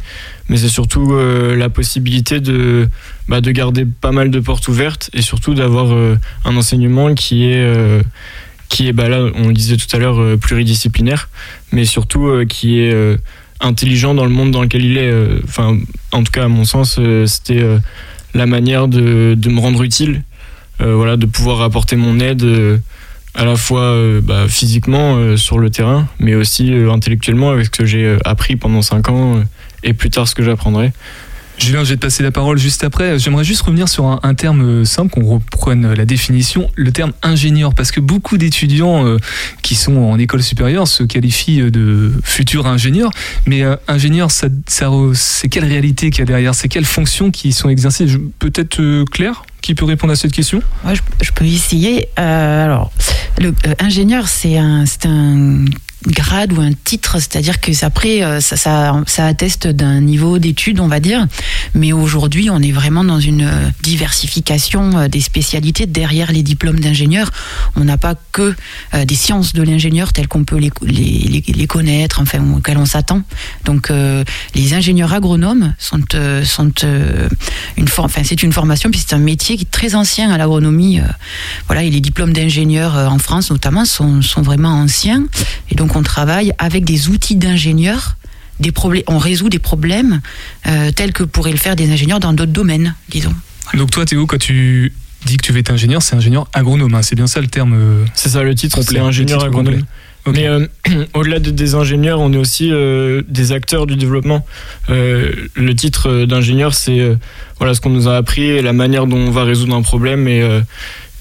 O: Mais c'est surtout euh, la possibilité de, bah, de garder pas mal de portes ouvertes et surtout d'avoir euh, un enseignement qui est, euh, qui est bah, là, on le disait tout à l'heure, pluridisciplinaire, mais surtout qui est intelligent dans le monde dans lequel il est. Enfin, en tout cas, à mon sens, c'était la manière de, de me rendre utile, voilà, de pouvoir apporter mon aide. À la fois euh, bah, physiquement euh, sur le terrain, mais aussi euh, intellectuellement avec ce que j'ai euh, appris pendant 5 ans et plus tard ce que j'apprendrai.
E: Julien, je vais te passer la parole juste après. J'aimerais juste revenir sur un, terme euh, simple, qu'on reprenne la définition, le terme ingénieur, parce que beaucoup d'étudiants euh, qui sont en école supérieure se qualifient euh, de futurs ingénieurs, mais ingénieur, c'est quelle réalité qu'il y a derrière? C'est quelles fonctions qui sont exercées? Peut-être Claire qui peut répondre à cette question?
L: Ouais, je, peux essayer. Alors, ingénieur, c'est un grade ou un titre, c'est-à-dire que après, euh, ça, ça, ça atteste d'un niveau d'études, on va dire. Mais aujourd'hui, on est vraiment dans une euh, diversification euh, des spécialités. Derrière les diplômes d'ingénieur, on n'a pas que des sciences de l'ingénieur telles qu'on peut les, les, connaître, enfin, auxquelles on s'attend. Donc, les ingénieurs agronomes sont, sont une for- enfin, c'est une formation, puis c'est un métier qui est très ancien à l'agronomie. voilà, et les diplômes d'ingénieurs euh, en France notamment sont, sont vraiment anciens. Et donc on travaille avec des outils d'ingénieurs. Des problèmes, on résout des problèmes euh, tels que pourraient le faire des ingénieurs dans d'autres domaines, disons.
E: Donc toi, Théo, quand tu dis que tu veux être ingénieur, c'est ingénieur agronome, hein, c'est bien ça le terme euh,
O: C'est ça le titre, c'est ingénieur
E: titre
O: agronome. Mais euh, au-delà de- des ingénieurs, on est aussi euh, des acteurs du développement. Euh, le titre d'ingénieur, c'est euh, voilà ce qu'on nous a appris, et la manière dont on va résoudre un problème et, euh,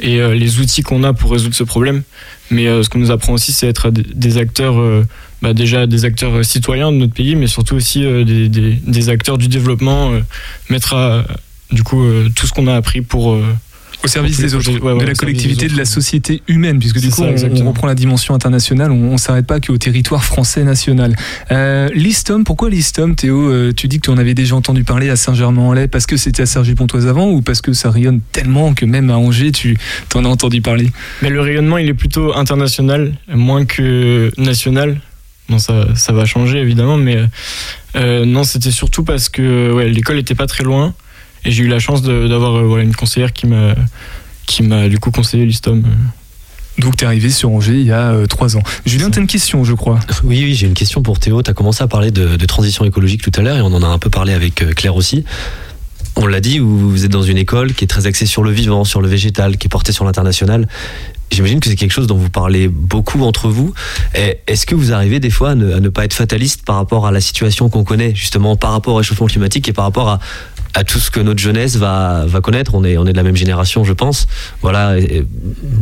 O: et euh, les outils qu'on a pour résoudre ce problème. Mais euh, ce qu'on nous apprend aussi, c'est être des, acteurs, euh, bah, déjà des acteurs euh, citoyens de notre pays, mais surtout aussi des, des- acteurs du développement, mettre à, du coup tout ce qu'on a appris pour
E: au service des autres,
O: projets- ouais, ouais,
E: de la collectivité, de la société humaine, puisque du coup,
O: ça,
E: on- on, reprend la dimension internationale, on, on s'arrête pas qu'au territoire français national. Euh, L'ISTOM, pourquoi l'ISTOM, Théo Euh, Tu dis que tu en avais déjà entendu parler à Saint-Germain-en-Laye parce que c'était à Cergy-Pontoise avant ou parce que ça rayonne tellement que même à Angers, tu t'en as entendu parler?
O: Mais le rayonnement, il est plutôt international, moins que national. Bon, ça, ça va changer évidemment, mais euh, non, c'était surtout parce que ouais, l'école était pas très loin et j'ai eu la chance d'avoir euh, voilà, une conseillère qui m'a qui m'a du coup conseillé l'ISTOM.
E: Donc tu es arrivé sur Angers il y a euh, trois ans. Julien, tu as une question, je crois.
J: Oui, oui, j'ai une question pour Théo. Tu as commencé à parler de, de transition écologique tout à l'heure et on en a un peu parlé avec euh, Claire aussi. On l'a dit, vous êtes dans une école qui est très axée sur le vivant, sur le végétal, qui est portée sur l'international. J'imagine que c'est quelque chose dont vous parlez beaucoup entre vous. Est-ce que vous arrivez des fois à ne, à ne pas être fataliste par rapport à la situation qu'on connaît, justement par rapport au réchauffement climatique et par rapport à, à tout ce que notre jeunesse va, va connaître On est, on est de la même génération, je pense. Voilà, et- et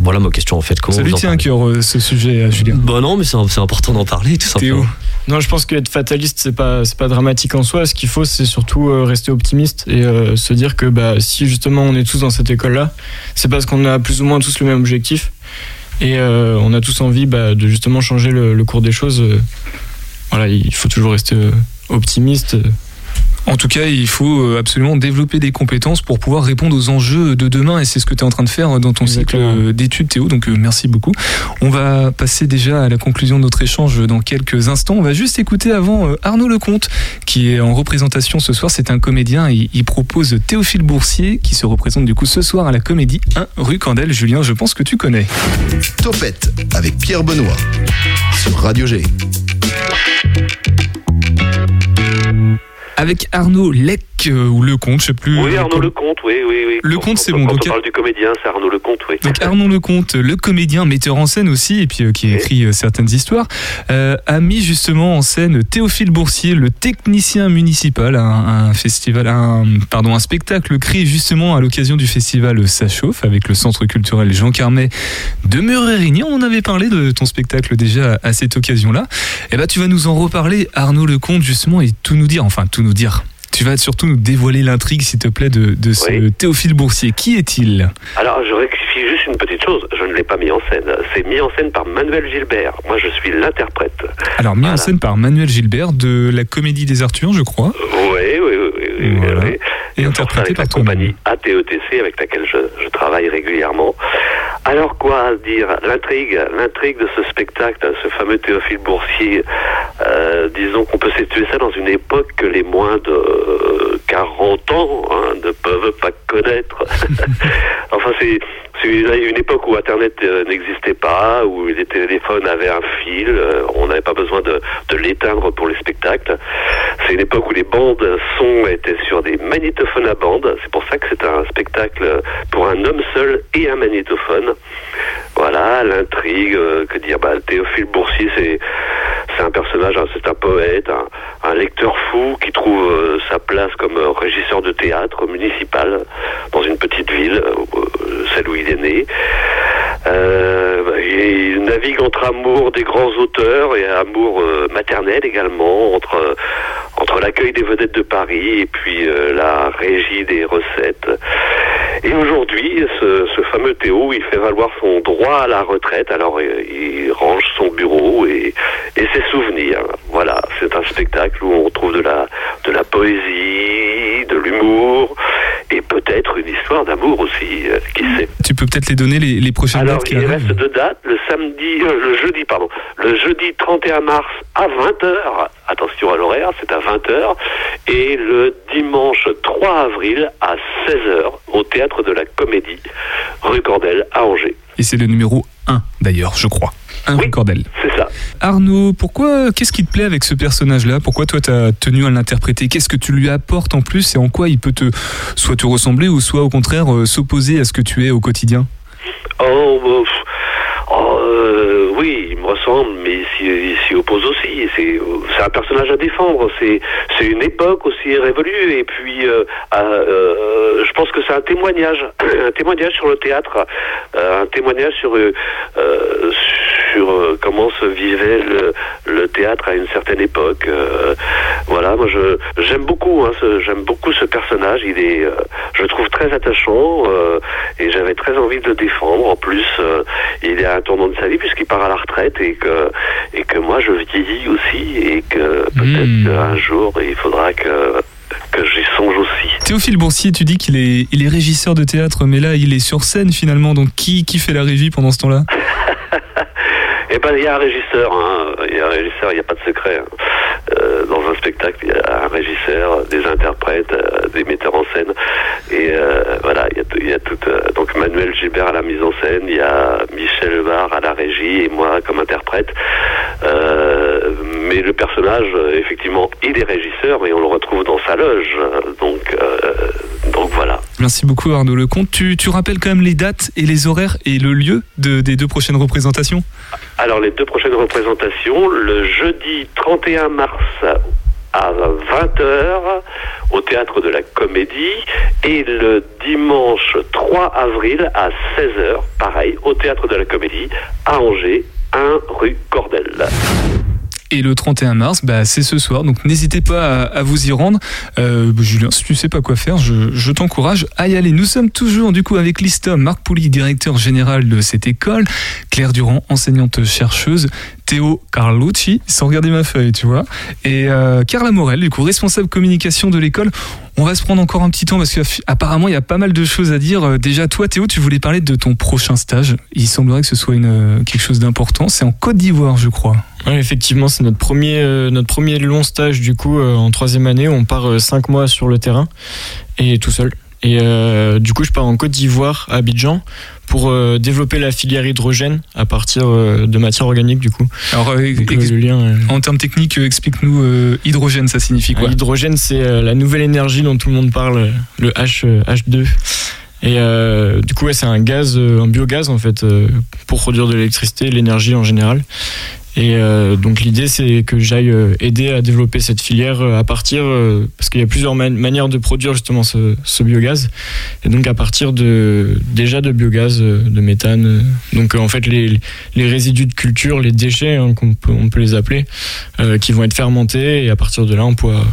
J: voilà ma question en fait. Comment
E: Ça lui cœur euh, ce sujet, euh, Julien.
J: Bah non, mais c'est c'est important d'en parler tout simplement.
O: Non, je pense qu'être fataliste, c'est pas, c'est pas dramatique en soi. Ce qu'il faut, c'est surtout euh, rester optimiste et euh, se dire que bah, si justement on est tous dans cette école-là, c'est parce qu'on a plus ou moins tous le même objectif et euh, on a tous envie bah, de justement changer le, le cours des choses. Voilà, il faut toujours rester optimiste.
E: En tout cas, il faut euh, absolument développer des compétences pour pouvoir répondre aux enjeux de demain et c'est ce que tu es en train de faire dans ton
O: Exactement.
E: cycle euh, d'études, Théo. Donc euh, merci beaucoup. On va passer déjà à la conclusion de notre échange dans quelques instants. On va juste écouter avant euh, Arnaud Lecomte qui est en représentation ce soir. C'est un comédien. Il, il propose Théophile Boursier qui se représente du coup ce soir à la Comédie 1 rue Candel. Julien, je pense que tu connais.
P: Topette avec Pierre Benoît sur Radio G.
E: Avec Arnaud Lec euh, ou Lecomte, je sais plus.
Q: Oui,
E: euh,
Q: Arnaud Lecomte, oui, oui, oui.
E: Lecomte, c'est bon.
Q: Quand
E: Donc,
Q: on parle du comédien, c'est Arnaud Lecomte, oui.
E: Donc Arnaud Lecomte, le comédien, metteur en scène aussi, et puis euh, qui écrit euh, certaines histoires, euh, a mis justement en scène Théophile Boursier, le technicien municipal, un, un festival, un, pardon, un spectacle créé justement à l'occasion du festival Ça chauffe avec le centre culturel Jean Carmet de Murérigny. On avait parlé de ton spectacle déjà à cette occasion-là. Et ben tu vas nous en reparler, Arnaud Lecomte, justement, et tout nous dire, enfin tout nous dire. Tu vas surtout nous dévoiler l'intrigue, s'il te plaît, de, de ce Théophile Boursier. Qui est-il?
Q: Alors, je rectifie juste une petite chose. Je ne l'ai pas mis en scène. C'est mis en scène par Manuel Gilbert. Moi, je suis l'interprète.
E: Alors, mis en scène par Manuel Gilbert de la Comédie des Arthurs, je crois.
Q: Oui, oui.
E: Voilà. Et
Q: on
E: interprété
Q: la
E: par toi-même.
Q: compagnie ATETC avec laquelle je, je travaille régulièrement. Alors quoi dire? L'intrigue, l'intrigue de ce spectacle, ce fameux Théophile Boursier, euh, disons qu'on peut situer ça dans une époque que les moins de euh, 40 ans hein, ne peuvent pas connaître. enfin, c'est c'est une, époque où Internet euh, n'existait pas, où les téléphones avaient un fil, euh, on n'avait pas besoin de, de l'éteindre pour les spectacles. C'est une époque où les bandes son étaient sur des magnétophones à bande. C'est pour ça que c'est un spectacle pour un homme seul et un magnétophone. Voilà, l'intrigue, euh, que dire, bah, Théophile Boursier, c'est c'est un personnage, hein, c'est un poète, un, lecteur fou qui trouve euh, sa place comme euh, régisseur de théâtre municipal dans une petite ville, euh, celle où il est né. Il navigue entre amour des grands auteurs et amour maternel également, entre, entre l'accueil des vedettes de Paris et puis euh, la régie des recettes. Et aujourd'hui, ce, ce fameux Théo, il fait valoir son droit à la retraite, alors euh, il range son bureau et, et ses souvenirs. Voilà, c'est un spectacle où on trouve de la, de la poésie, de l'humour et peut-être une histoire d'amour aussi, euh, qui sait.
E: Tu peux peut-être les donner les, les prochaines
Q: Alors,
E: dates qui
Q: il reste deux dates. Le samedi, euh, le jeudi, pardon. Le jeudi 31 mars à 20h. Attention à l'horaire, c'est à 20h. Et le dimanche 3 avril à 16h au théâtre de la Comédie, rue Cordel à Angers.
E: Et c'est le numéro 1 d'ailleurs, je crois. Un rue Cordel.
Q: C'est ça.
E: Arnaud, pourquoi, qu'est-ce qui te plaît avec ce personnage-là? Pourquoi toi t'as tenu à l'interpréter? Qu'est-ce que tu lui apportes en plus? Et en quoi il peut te soit te ressembler ou soit au contraire euh, s'opposer à ce que tu es au quotidien?
Q: Oh, bah, oh, euh, oui, il me ressemble, mais il s'y- oppose aussi. C'est un personnage à défendre. C'est une époque aussi révolue. Et puis, euh, euh, je pense que c'est un témoignage, un témoignage sur le théâtre, euh, un témoignage sur sur comment se vivait le, théâtre à une certaine époque. Voilà, moi je j'aime beaucoup, hein, beaucoup ce personnage. Il est, je le trouve très attachant et j'avais très envie de le défendre. En plus, il est à un tournant de sa vie puisqu'il part à la retraite et que et que moi je vieillis aussi et que peut-être qu'un jour il faudra que que j'y songe aussi.
E: Théophile Boursier, tu dis qu'il est, il est régisseur de théâtre, mais là il est sur scène finalement, donc qui, qui fait la régie pendant ce temps-là?
Q: Eh ben, il y a un régisseur, hein. il y a un régisseur, il n'y a pas de secret. hein. Euh, dans un spectacle, il y a un régisseur, des interprètes, euh, des metteurs en scène. Et euh, voilà, il y a, il y a tout. euh, donc Manuel Gilbert à la mise en scène, il y a Michel Barr à la régie et moi comme interprète. Euh, mais le personnage, euh, effectivement, il est régisseur et on le retrouve dans sa loge. Donc, euh, donc voilà.
E: Merci beaucoup Arnaud Lecomte. Tu, tu rappelles quand même les dates et les horaires et le lieu de- des deux prochaines représentations?
Q: Alors les deux prochaines représentations, le jeudi 31 mars à 20h au théâtre de la Comédie et le dimanche 3 avril à 16h, pareil, au théâtre de la Comédie à Angers, 1 rue Cordel.
E: Et le 31 mars, bah, c'est ce soir, donc n'hésitez pas à, vous y rendre. Euh, Julien, si tu sais pas quoi faire, je, je t'encourage à y aller. Nous sommes toujours du coup avec l'ISTOM, Marc Pouli, directeur général de cette école, Claire Durand, enseignante chercheuse, Théo Carlucci, sans regarder ma feuille, tu vois, et euh, Carla Morel, du coup responsable communication de l'école. On va se prendre encore un petit temps parce qu'apparemment il y a pas mal de choses à dire. Euh, Déjà, toi Théo, tu voulais parler de ton prochain stage. Il semblerait que ce soit euh, quelque chose d'important. C'est en Côte d'Ivoire, je crois.
O: Ouais, effectivement, c'est notre premier, notre premier long stage du coup en troisième année. On part cinq mois sur le terrain et tout seul. Et du coup, je pars en Côte d'Ivoire, à Abidjan, pour euh, développer la filière hydrogène à partir euh, de matières organiques du coup.
E: Alors, euh,
O: Donc,
E: ex-
O: le lien,
E: En termes techniques, explique-nous hydrogène, ça signifie quoi
O: L'hydrogène, c'est euh, la nouvelle énergie dont tout le monde parle, le H, euh, H2. Et euh, du coup, ouais, c'est un gaz, un biogaz en fait, euh, pour produire de l'électricité, l'énergie en général. Et euh, donc l'idée, c'est que j'aille euh, aider à développer cette filière euh, à partir, parce qu'il y a plusieurs man- manières de produire justement ce, biogaz. Et donc à partir de déjà de biogaz, de méthane. donc en fait les, résidus de culture, les déchets, hein, qu'on peut, on peut les appeler, qui vont être fermentés et à partir de là, on pourra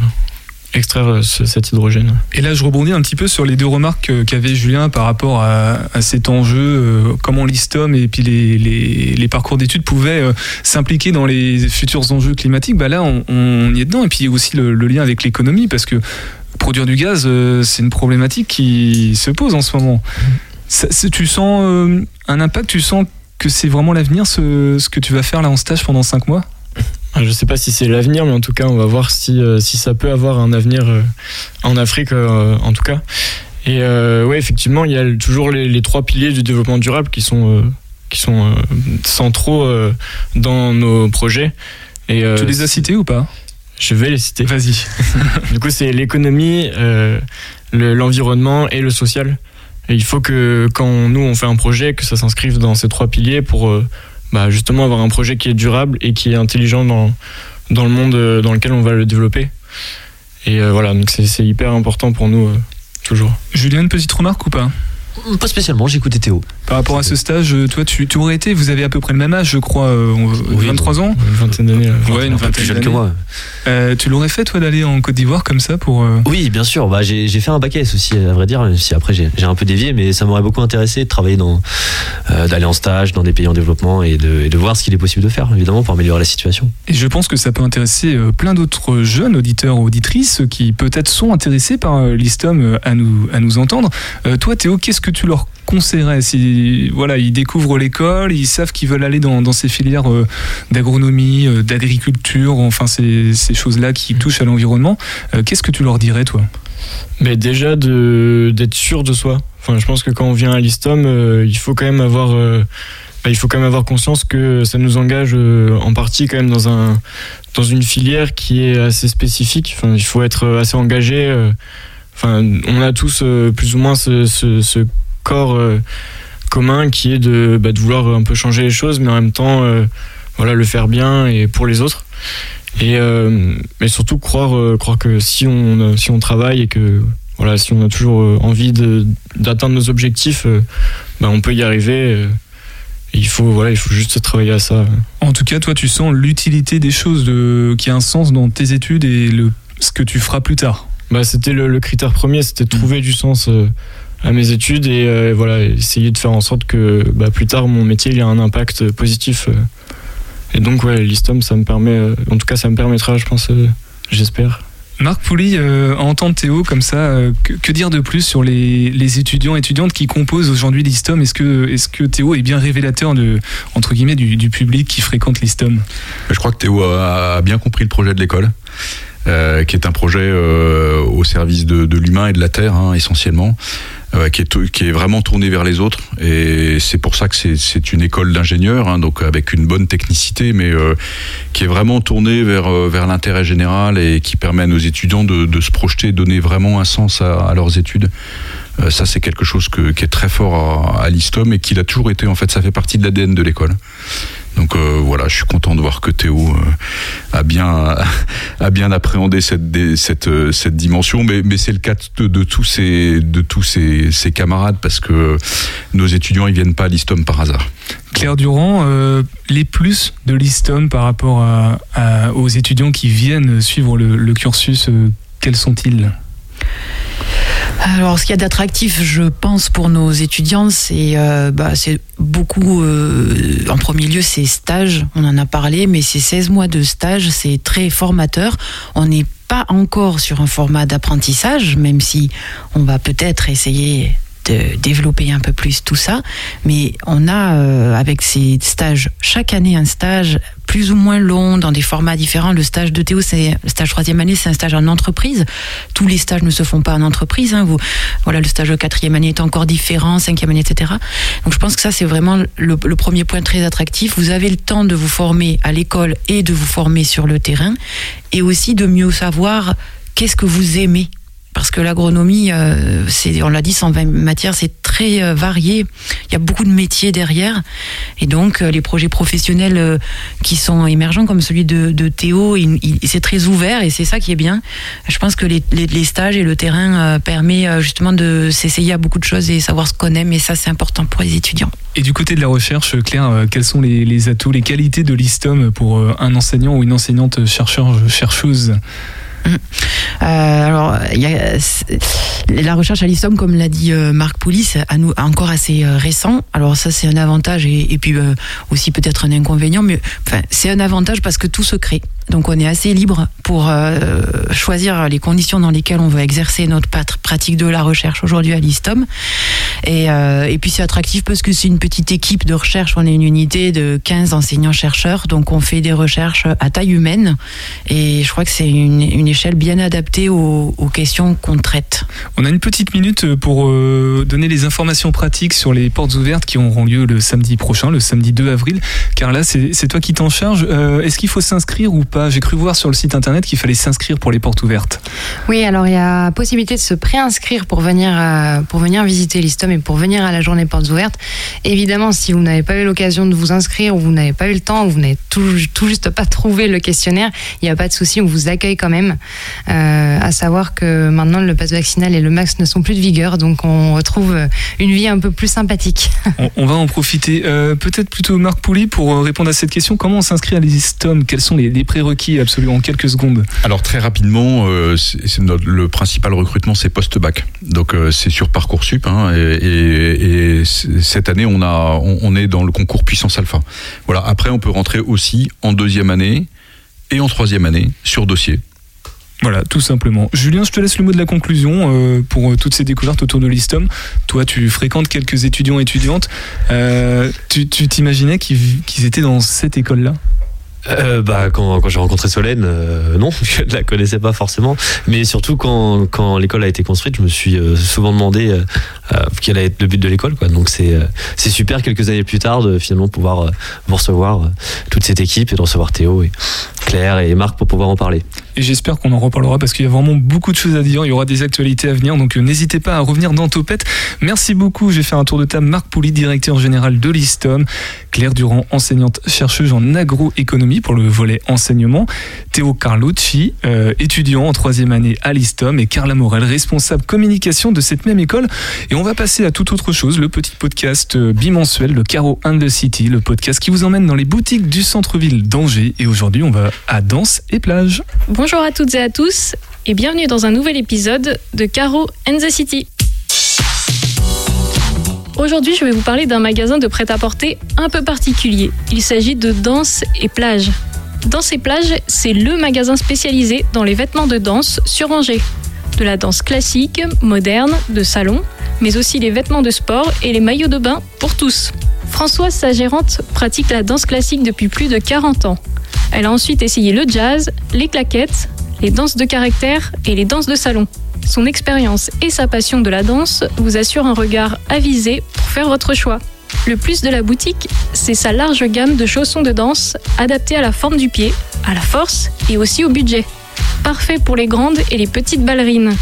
O: extraire euh, ce- cet hydrogène.
E: Et là, je rebondis un petit peu sur les deux remarques euh, qu'avait Julien par rapport à, cet enjeu, euh, comment l'ISTOM et puis les, les, parcours d'études pouvaient s'impliquer dans les futurs enjeux climatiques. Bah là, on, y est dedans. Et puis aussi le, lien avec l'économie, parce que produire du gaz, c'est une problématique qui se pose en ce moment. Tu sens un impact? Tu sens que c'est vraiment l'avenir, ce, ce que tu vas faire là en stage pendant 5 mois?
O: Je sais pas si c'est l'avenir, mais en tout cas, on va voir si, euh, si ça peut avoir un avenir euh, en Afrique, euh, en tout cas. Et ouais, effectivement, il y a toujours les, les trois piliers du développement durable qui sont, qui sont centraux dans nos projets. Et,
E: Tu les as cités ou pas?
O: Je vais les citer.
E: Vas-y.
O: du coup, c'est l'économie, euh, le- l'environnement et le social. Et il faut que quand nous on fait un projet, que ça s'inscrive dans ces trois piliers pour euh, bah, justement avoir un projet qui est durable et qui est intelligent dans, le monde euh, dans lequel on va le développer. Et euh, voilà, donc c'est c'est hyper important pour nous, euh, toujours.
E: Julien, une petite remarque ou pas?
J: Pas spécialement, j'écoutais Théo.
E: Par rapport à ce stage, euh, toi, tu, tu aurais été, vous avez à peu près le même âge, je crois, euh, on- 23 ans
O: Une vingtaine d'années. euh,
E: Ouais, une vingtaine
J: que
E: d'années.
J: moi.
E: Euh, tu l'aurais fait, toi, d'aller en Côte d'Ivoire comme ça pour. euh,
J: Oui, bien sûr. Bah, j'ai j'ai fait un bac S aussi, à vrai dire. même Si après j'ai j'ai un peu dévié, mais ça m'aurait beaucoup intéressé de travailler dans, euh, d'aller en stage dans des pays en développement et de, et de voir ce qu'il est possible de faire, évidemment, pour améliorer la situation.
E: Et je pense que ça peut intéresser euh, plein d'autres jeunes auditeurs ou auditrices qui peut-être sont intéressés par euh, l'ISTOM euh, à nous, à nous entendre. Euh, toi, Théo, qu'est-ce que tu leur conseillerais si voilà, ils découvrent l'école, ils savent qu'ils veulent aller dans, dans ces filières euh, d'agronomie, euh, d'agriculture, enfin ces, ces choses-là qui touchent à l'environnement, euh, qu'est-ce que tu leur dirais, toi?
O: Mais déjà de d'être sûr de soi. Enfin, je pense que quand on vient à l'ISTOM, il faut quand même avoir, bah, il faut quand même avoir conscience que ça nous engage euh, en partie quand même dans un dans une filière qui est assez spécifique. Enfin, il faut être assez engagé. euh, On a tous euh, plus ou moins ce, corps euh, commun qui est de, bah, de vouloir un peu changer les choses, mais en même temps, euh, voilà, le faire bien et pour les autres. Et mais surtout croire, croire que si on, si on travaille et que voilà, si on a toujours envie d'atteindre nos objectifs, bah, on peut y arriver. il faut voilà, il faut juste travailler à ça.
E: En tout cas, toi, tu sens l'utilité des choses, de, qui a un sens dans tes études et ce que tu feras plus tard.
O: Bah, c'était le, le critère premier, c'était de trouver du sens euh, à mes études et euh, voilà, essayer de faire en sorte que bah, plus tard mon métier il ait un impact positif. euh. Et donc ouais, l'ISTOM, ça me permet, euh, en tout cas, ça me permettra, je pense, euh, j'espère.
E: Marc Pouli, euh, à entendre Théo comme ça, euh, que, que dire de plus sur les, les étudiants et étudiantes qui composent aujourd'hui l'ISTOM Est-ce que, est que Théo est bien révélateur de, entre guillemets, du, du public qui fréquente l'ISTOM
I: Je crois que Théo a, a bien compris le projet de l'école. Euh, qui est un projet euh, au service de, de l'humain et de la terre hein, essentiellement, euh, qui, est, qui est vraiment tourné vers les autres. Et c'est pour ça que c'est- une école d'ingénieurs, hein, donc avec une bonne technicité, mais euh, qui est vraiment tournée vers, euh, vers l'intérêt général et qui permet à nos étudiants de, de se projeter, donner vraiment un sens à, à leurs études. Euh, ça, c'est quelque chose que, qui est très fort à, à l'ISTOM et qui l'a toujours été. En fait, ça fait partie de l'ADN de l'école. Donc euh, voilà, je suis content de voir que Théo euh, a bien a bien appréhendé cette cette euh, cette dimension, mais mais c'est le cas de, tous ses de tous ses, ses camarades parce que nos étudiants ils viennent pas à l'ISTOM par hasard.
E: Claire Durand, les plus de l'ISTOM par rapport aux étudiants qui viennent suivre le, cursus, quels sont-ils?
L: Alors, ce qu'il y a d'attractif, je pense, pour nos étudiants, c'est euh, bah, beaucoup, euh, en premier lieu, ces stages, on en a parlé, mais ces 16 mois de stage, c'est très formateur. On n'est pas encore sur un format d'apprentissage, même si on va peut-être essayer de développer un peu plus tout ça, mais on a euh, avec ces stages, chaque année un stage plus ou moins long dans des formats différents. Le stage de Théo, c'est le stage troisième année, c'est un stage en entreprise. Tous les stages ne se font pas en entreprise. hein. Vous, voilà, le stage de quatrième année est encore différent, cinquième année, etc. Donc je pense que ça c'est vraiment le, le premier point très attractif. Vous avez le temps de vous former à l'école et de vous former sur le terrain, et aussi de mieux savoir qu'est-ce que vous aimez. Parce que l'agronomie, euh, on l'a dit, 120 matières, c'est très euh, varié. Il y a beaucoup de métiers derrière. Et donc, euh, les projets professionnels euh, qui sont émergents, comme celui de, Théo, c'est très ouvert et c'est ça qui est bien. Je pense que les, stages et le terrain euh, permet justement de s'essayer à beaucoup de choses et savoir ce qu'on aime. Et ça, c'est important pour les étudiants.
E: Et du côté de la recherche, Claire, quels sont les, les atouts, les qualités de l'ISTOM pour un enseignant ou une enseignante chercheur, chercheuse?
L: Euh, alors, la recherche à l'ISTOM, comme l'a dit euh, Marc Poulis, à encore assez euh, récent. Alors ça, c'est un avantage et, puis aussi peut-être un inconvénient, mais c'est un avantage parce que tout se crée. Donc on est assez libre pour euh, choisir les conditions dans lesquelles on veut exercer notre pratique de la recherche aujourd'hui à l'ISTOM. Et, euh, et puis c'est attractif parce que c'est une petite équipe de recherche. On est une unité de 15 enseignants-chercheurs. Donc on fait des recherches à taille humaine. Et je crois que c'est une, une échelle bien adaptée aux, aux questions qu'on traite.
E: On a une petite minute pour euh, donner les informations pratiques sur les portes ouvertes qui auront lieu le samedi prochain, le samedi 2 avril. Car là, c'est toi qui t'en charge. Euh, Est-ce qu'il faut s'inscrire ou pas J'ai cru voir sur le site internet qu'il fallait s'inscrire pour les portes ouvertes.
M: Oui, alors il y a possibilité de se préinscrire pour venir, euh, pour venir visiter l'ISTOM et pour venir à la journée portes ouvertes. Évidemment, si vous n'avez pas eu l'occasion de vous inscrire ou vous n'avez pas eu le temps ou vous n'avez tout, tout juste pas trouvé le questionnaire, il n'y a pas de souci, on vous accueille quand même. Euh, à savoir que maintenant le pass vaccinal et le max ne sont plus de vigueur, donc on retrouve une vie un peu plus sympathique.
E: On, on va en profiter. Euh, Peut-être plutôt Marc Pouly pour euh, répondre à cette question. Comment on s'inscrit à l'ISTOM Quels sont les, les prérequis absolument en quelques secondes
I: Alors très rapidement, euh, c'est le principal recrutement, c'est post-bac. Donc euh, c'est sur parcoursup. Hein, et, et- et c- cette année, on a, on, on est dans le concours puissance alpha. Voilà. Après, on peut rentrer aussi en deuxième année et en troisième année sur dossier.
E: Voilà, tout simplement. Julien, je te laisse le mot de la conclusion euh, pour toutes ces découvertes autour de l'ISTOM. Toi, tu fréquentes quelques étudiants et étudiantes. Euh, tu t'imaginais qu'ils qu'ils étaient dans cette école-là?
J: Euh, bah, quand, quand j'ai rencontré Solène, euh, non, je ne la connaissais pas forcément. Mais surtout, quand, quand l'école a été construite, je me suis euh, souvent demandé euh, quel allait être le but de l'école. Quoi. Donc, c'est c'est super, quelques années plus tard, de finalement pouvoir vous recevoir toute cette équipe et de recevoir Théo et Claire et Marc pour pouvoir en parler.
E: Et j'espère qu'on en reparlera parce qu'il y a vraiment beaucoup de choses à dire. Il y aura des actualités à venir, donc euh, n'hésitez pas à revenir dans Topette. Merci beaucoup. J'ai fait un tour de table. Marc Pouly, directeur général de l'ISTOM. Claire Durand, enseignante chercheuse en agroéconomie pour le volet enseignement. Théo Carlucci, euh, étudiant en troisième année à l'ISTOM. Et Carla Morel, responsable communication de cette même école. Et on va passer à toute autre chose. Le petit podcast euh, bimensuel, le Caro and the City. Le podcast qui vous emmène dans les boutiques du centre-ville d'Angers. Et aujourd'hui, on va à Danse et Plage.
R: À toutes et à tous et bienvenue dans un nouvel épisode de Caro and the City. Aujourd'hui, je vais vous parler d'un magasin de prêt-à-porter un peu particulier. Il s'agit de Danse et Plage. Danse et Plage, c'est le magasin spécialisé dans les vêtements de danse sur Angers. De la danse classique, moderne, de salon, mais aussi les vêtements de sport et les maillots de bain pour tous. Françoise, sa gérante, pratique la danse classique depuis plus de 40 ans. Elle a ensuite essayé le jazz, les claquettes, les danses de caractère et les danses de salon. Son expérience et sa passion de la danse vous assurent un regard avisé pour faire votre choix. Le plus de la boutique, c'est sa large gamme de chaussons de danse adaptés à la forme du pied, à la force et aussi au budget. Parfait pour les grandes et les petites ballerines.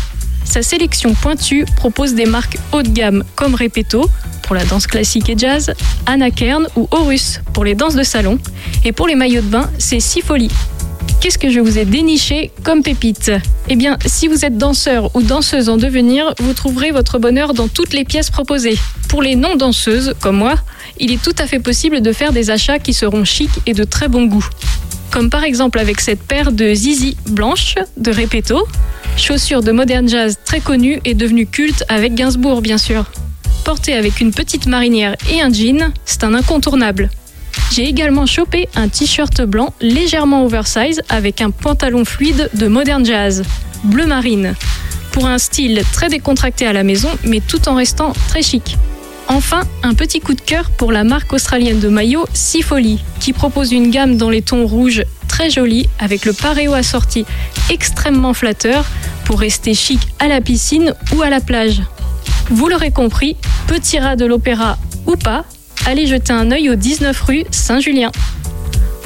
R: Sa sélection pointue propose des marques haut de gamme comme Repetto pour la danse classique et jazz, Anna Kern ou Horus pour les danses de salon et pour les maillots de bain, c'est Sifoli. Qu'est-ce que je vous ai déniché comme pépite? Eh bien, si vous êtes danseur ou danseuse en devenir, vous trouverez votre bonheur dans toutes les pièces proposées. Pour les non-danseuses, comme moi, il est tout à fait possible de faire des achats qui seront chics et de très bon goût. Comme par exemple avec cette paire de Zizi blanches de Repetto, chaussures de modern jazz très connues et devenues cultes avec Gainsbourg bien sûr. Portée avec une petite marinière et un jean, c'est un incontournable. J'ai également chopé un t-shirt blanc légèrement oversize avec un pantalon fluide de modern jazz, bleu marine, pour un style très décontracté à la maison mais tout en restant très chic. Enfin, un petit coup de cœur pour la marque australienne de maillots Sifoli, qui propose une gamme dans les tons rouges très jolie avec le paréo assorti extrêmement flatteur pour rester chic à la piscine ou à la plage. Vous l'aurez compris, petit rat de l'opéra ou pas, allez jeter un œil au 19 rue Saint-Julien.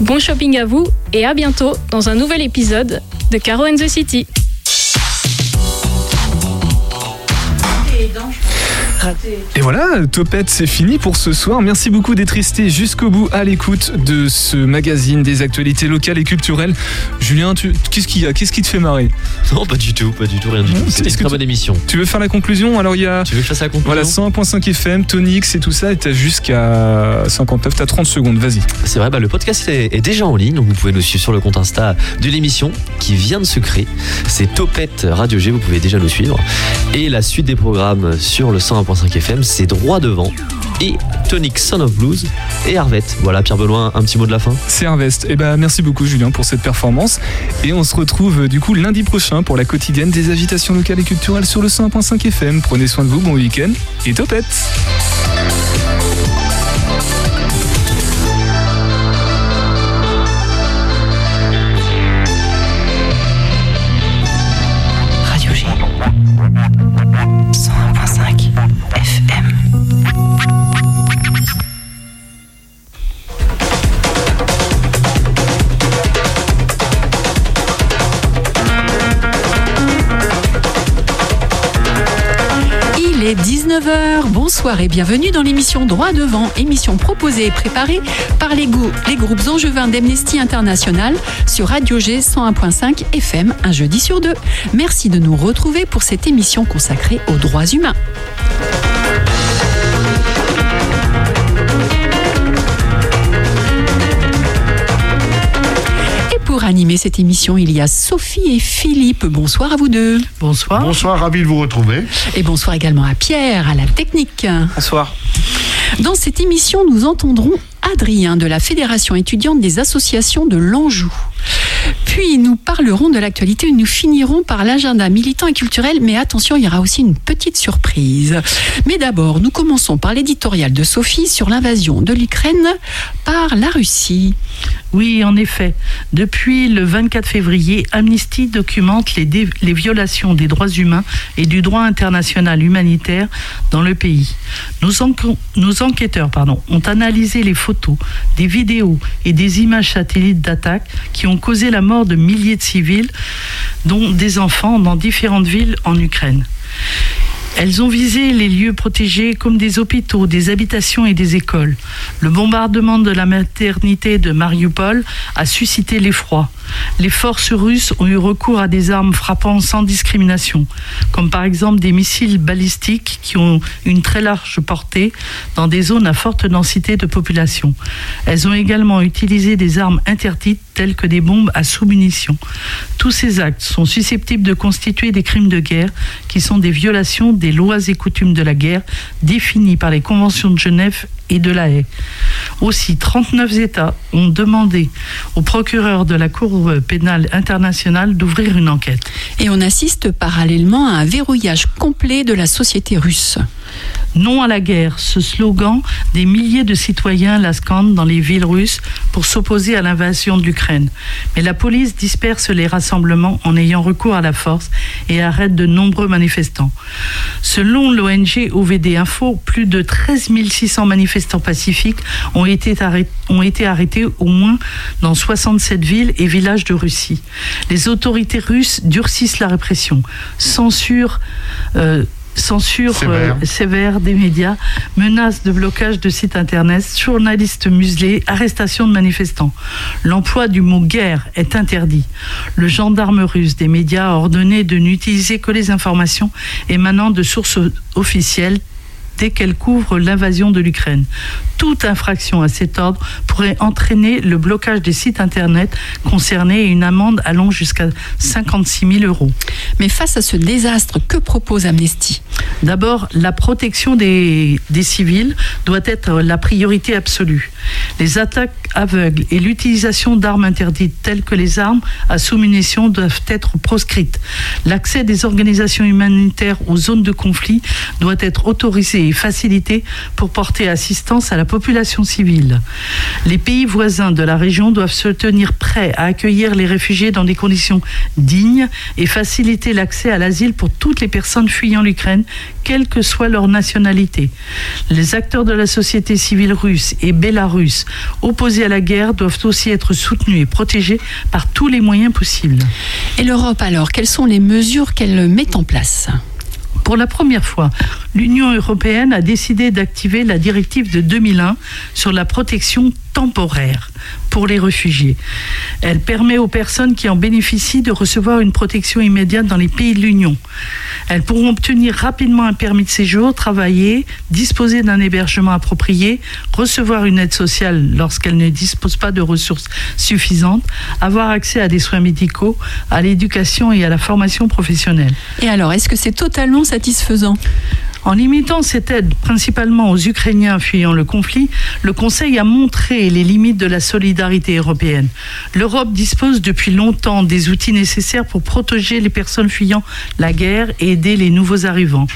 R: Bon shopping à vous et à bientôt dans un nouvel épisode de Caro and the City.
E: Et voilà, Topette, c'est fini pour ce soir. Merci beaucoup d'être resté jusqu'au bout à l'écoute de ce magazine des actualités locales et culturelles. Julien, tu- qu'est-ce qu'il y a? Qu'est-ce qui te fait marrer?
J: Non, pas du tout, pas du tout, rien du tout. C'était une très bonne émission.
E: Tu veux faire la conclusion? Alors il y a.
J: Tu veux que je fasse la conclusion?
E: Voilà, 101.5 FM, Tonix et tout ça, et t'as jusqu'à 59, t'as 30 secondes, vas-y.
J: C'est vrai, bah, le podcast est, est déjà en ligne, donc vous pouvez nous suivre sur le compte Insta de l'émission qui vient de se créer. C'est Topette Radio G, vous pouvez déjà nous suivre. Et la suite des programmes sur le 101.5 FM, c'est droit devant. Et Tonic Son of Blues et Harvest. Voilà, Pierre Benoît, un petit mot de la fin.
E: C'est Harvest. Eh ben, merci beaucoup Julien pour cette performance. Et on se retrouve euh, du coup lundi prochain pour la quotidienne des agitations locales et culturelles sur le 101.5 FM. Prenez soin de vous, bon week-end et topette
S: 19h. Bonsoir et bienvenue dans l'émission Droit devant, émission proposée et préparée par les, les groupes angevins d'Amnesty International sur Radio G 101.5 FM un jeudi sur deux. Merci de nous retrouver pour cette émission consacrée aux droits humains. Et pour animer cette émission, il y a Sophie et Philippe. Bonsoir à vous deux. Bonsoir.
T: Bonsoir, ravi de vous retrouver.
S: Et bonsoir également à Pierre, à la technique.
H: Bonsoir.
S: Dans cette émission, nous entendrons Adrien de la Fédération étudiante des associations de l'Anjou. Puis nous parlerons de l'actualité nous finirons par l'agenda militant et culturel. Mais attention, il y aura aussi une petite surprise. Mais d'abord, nous commençons par l'éditorial de Sophie sur l'invasion de l'Ukraine par la Russie.
U: Oui, en effet. Depuis le 24 février, Amnesty documente les, violations des droits humains et du droit international humanitaire dans le pays. Nos, enquêteurs ont analysé les photos, des vidéos et des images satellites d'attaques qui ont causé la mort de milliers de civils, dont des enfants, dans différentes villes en Ukraine. Elles ont visé les lieux protégés comme des hôpitaux, des habitations et des écoles. Le bombardement de la maternité de Mariupol a suscité l'effroi. Les forces russes ont eu recours à des armes frappant sans discrimination, comme par exemple des missiles balistiques qui ont une très large portée dans des zones à forte densité de population. Elles ont également utilisé des armes interdites telles que des bombes à sous-munitions. Tous ces actes sont susceptibles de constituer des crimes de guerre qui sont des violations des lois et coutumes de la guerre définies par les conventions de Genève et de la Haye. Aussi, 39 États ont demandé au procureur de la Cour pénale internationale d'ouvrir une enquête.
S: Et on assiste parallèlement à un verrouillage complet de la société russe.
U: Non à la guerre, ce slogan, des milliers de citoyens la scandent dans les villes russes pour s'opposer à l'invasion de l'Ukraine. Mais la police disperse les rassemblements en ayant recours à la force et arrête de nombreux manifestants. Selon l'ONG OVD Info, plus de 13 600 manifestants pacifiques ont été, arrêtés, au moins dans 67 villes et villages de Russie. Les autorités russes durcissent la répression, censurent euh, censure
T: Sévère.
U: euh, sévère des médias, menaces de blocage de sites internet, journalistes muselés, arrestation de manifestants. L'emploi du mot guerre est interdit. Le gendarme russe des médias a ordonné de n'utiliser que les informations émanant de sources officielles dès qu'elles couvrent l'invasion de l'Ukraine. Toute infraction à cet ordre pourrait entraîner le blocage des sites Internet concernés et une amende allant jusqu'à 56 000 euros.
S: Mais face à ce désastre, que propose Amnesty?
U: D'abord, la protection des, des civils doit être la priorité absolue. Les attaques aveugles et l'utilisation d'armes interdites telles que les armes à sous-munitions doivent être proscrites. L'accès des organisations humanitaires aux zones de conflit doit être autorisé et facilité pour porter assistance à la population civile. Les pays voisins de la région doivent se tenir prêts à accueillir les réfugiés dans des conditions dignes et faciliter l'accès à l'asile pour toutes les personnes fuyant l'Ukraine, quelle que soit leur nationalité. Les acteurs de la société civile russe et bélarusse opposés à la guerre doivent aussi être soutenus et protégés par tous les moyens possibles.
S: Et l'Europe alors, quelles sont les mesures qu'elle met en place?
U: Pour la première fois, l'Union européenne a décidé d'activer la directive de 2001 sur la protection temporaire pour les réfugiés. Elle permet aux personnes qui en bénéficient de recevoir une protection immédiate dans les pays de l'Union. Elles pourront obtenir rapidement un permis de séjour, travailler, disposer d'un hébergement approprié, recevoir une aide sociale lorsqu'elles ne disposent pas de ressources suffisantes, avoir accès à des soins médicaux, à l'éducation et à la formation professionnelle.
S: Et alors, est-ce que c'est totalement satisfaisant?
U: En limitant cette aide principalement aux Ukrainiens fuyant le conflit, le Conseil a montré les limites de la solidarité européenne. L'Europe dispose depuis longtemps des outils nécessaires pour protéger les personnes fuyant la guerre et aider les nouveaux arrivants.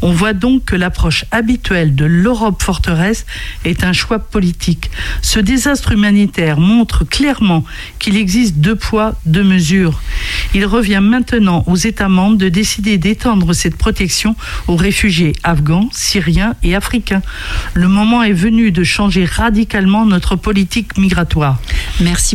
U: On voit donc que l'approche habituelle de l'Europe forteresse est un choix politique. Ce désastre humanitaire montre clairement qu'il existe deux poids, deux mesures. Il revient maintenant aux États membres de décider d'étendre cette protection aux afghans, syriens et africains. Le moment est venu de changer radicalement notre politique migratoire.
S: Merci beaucoup.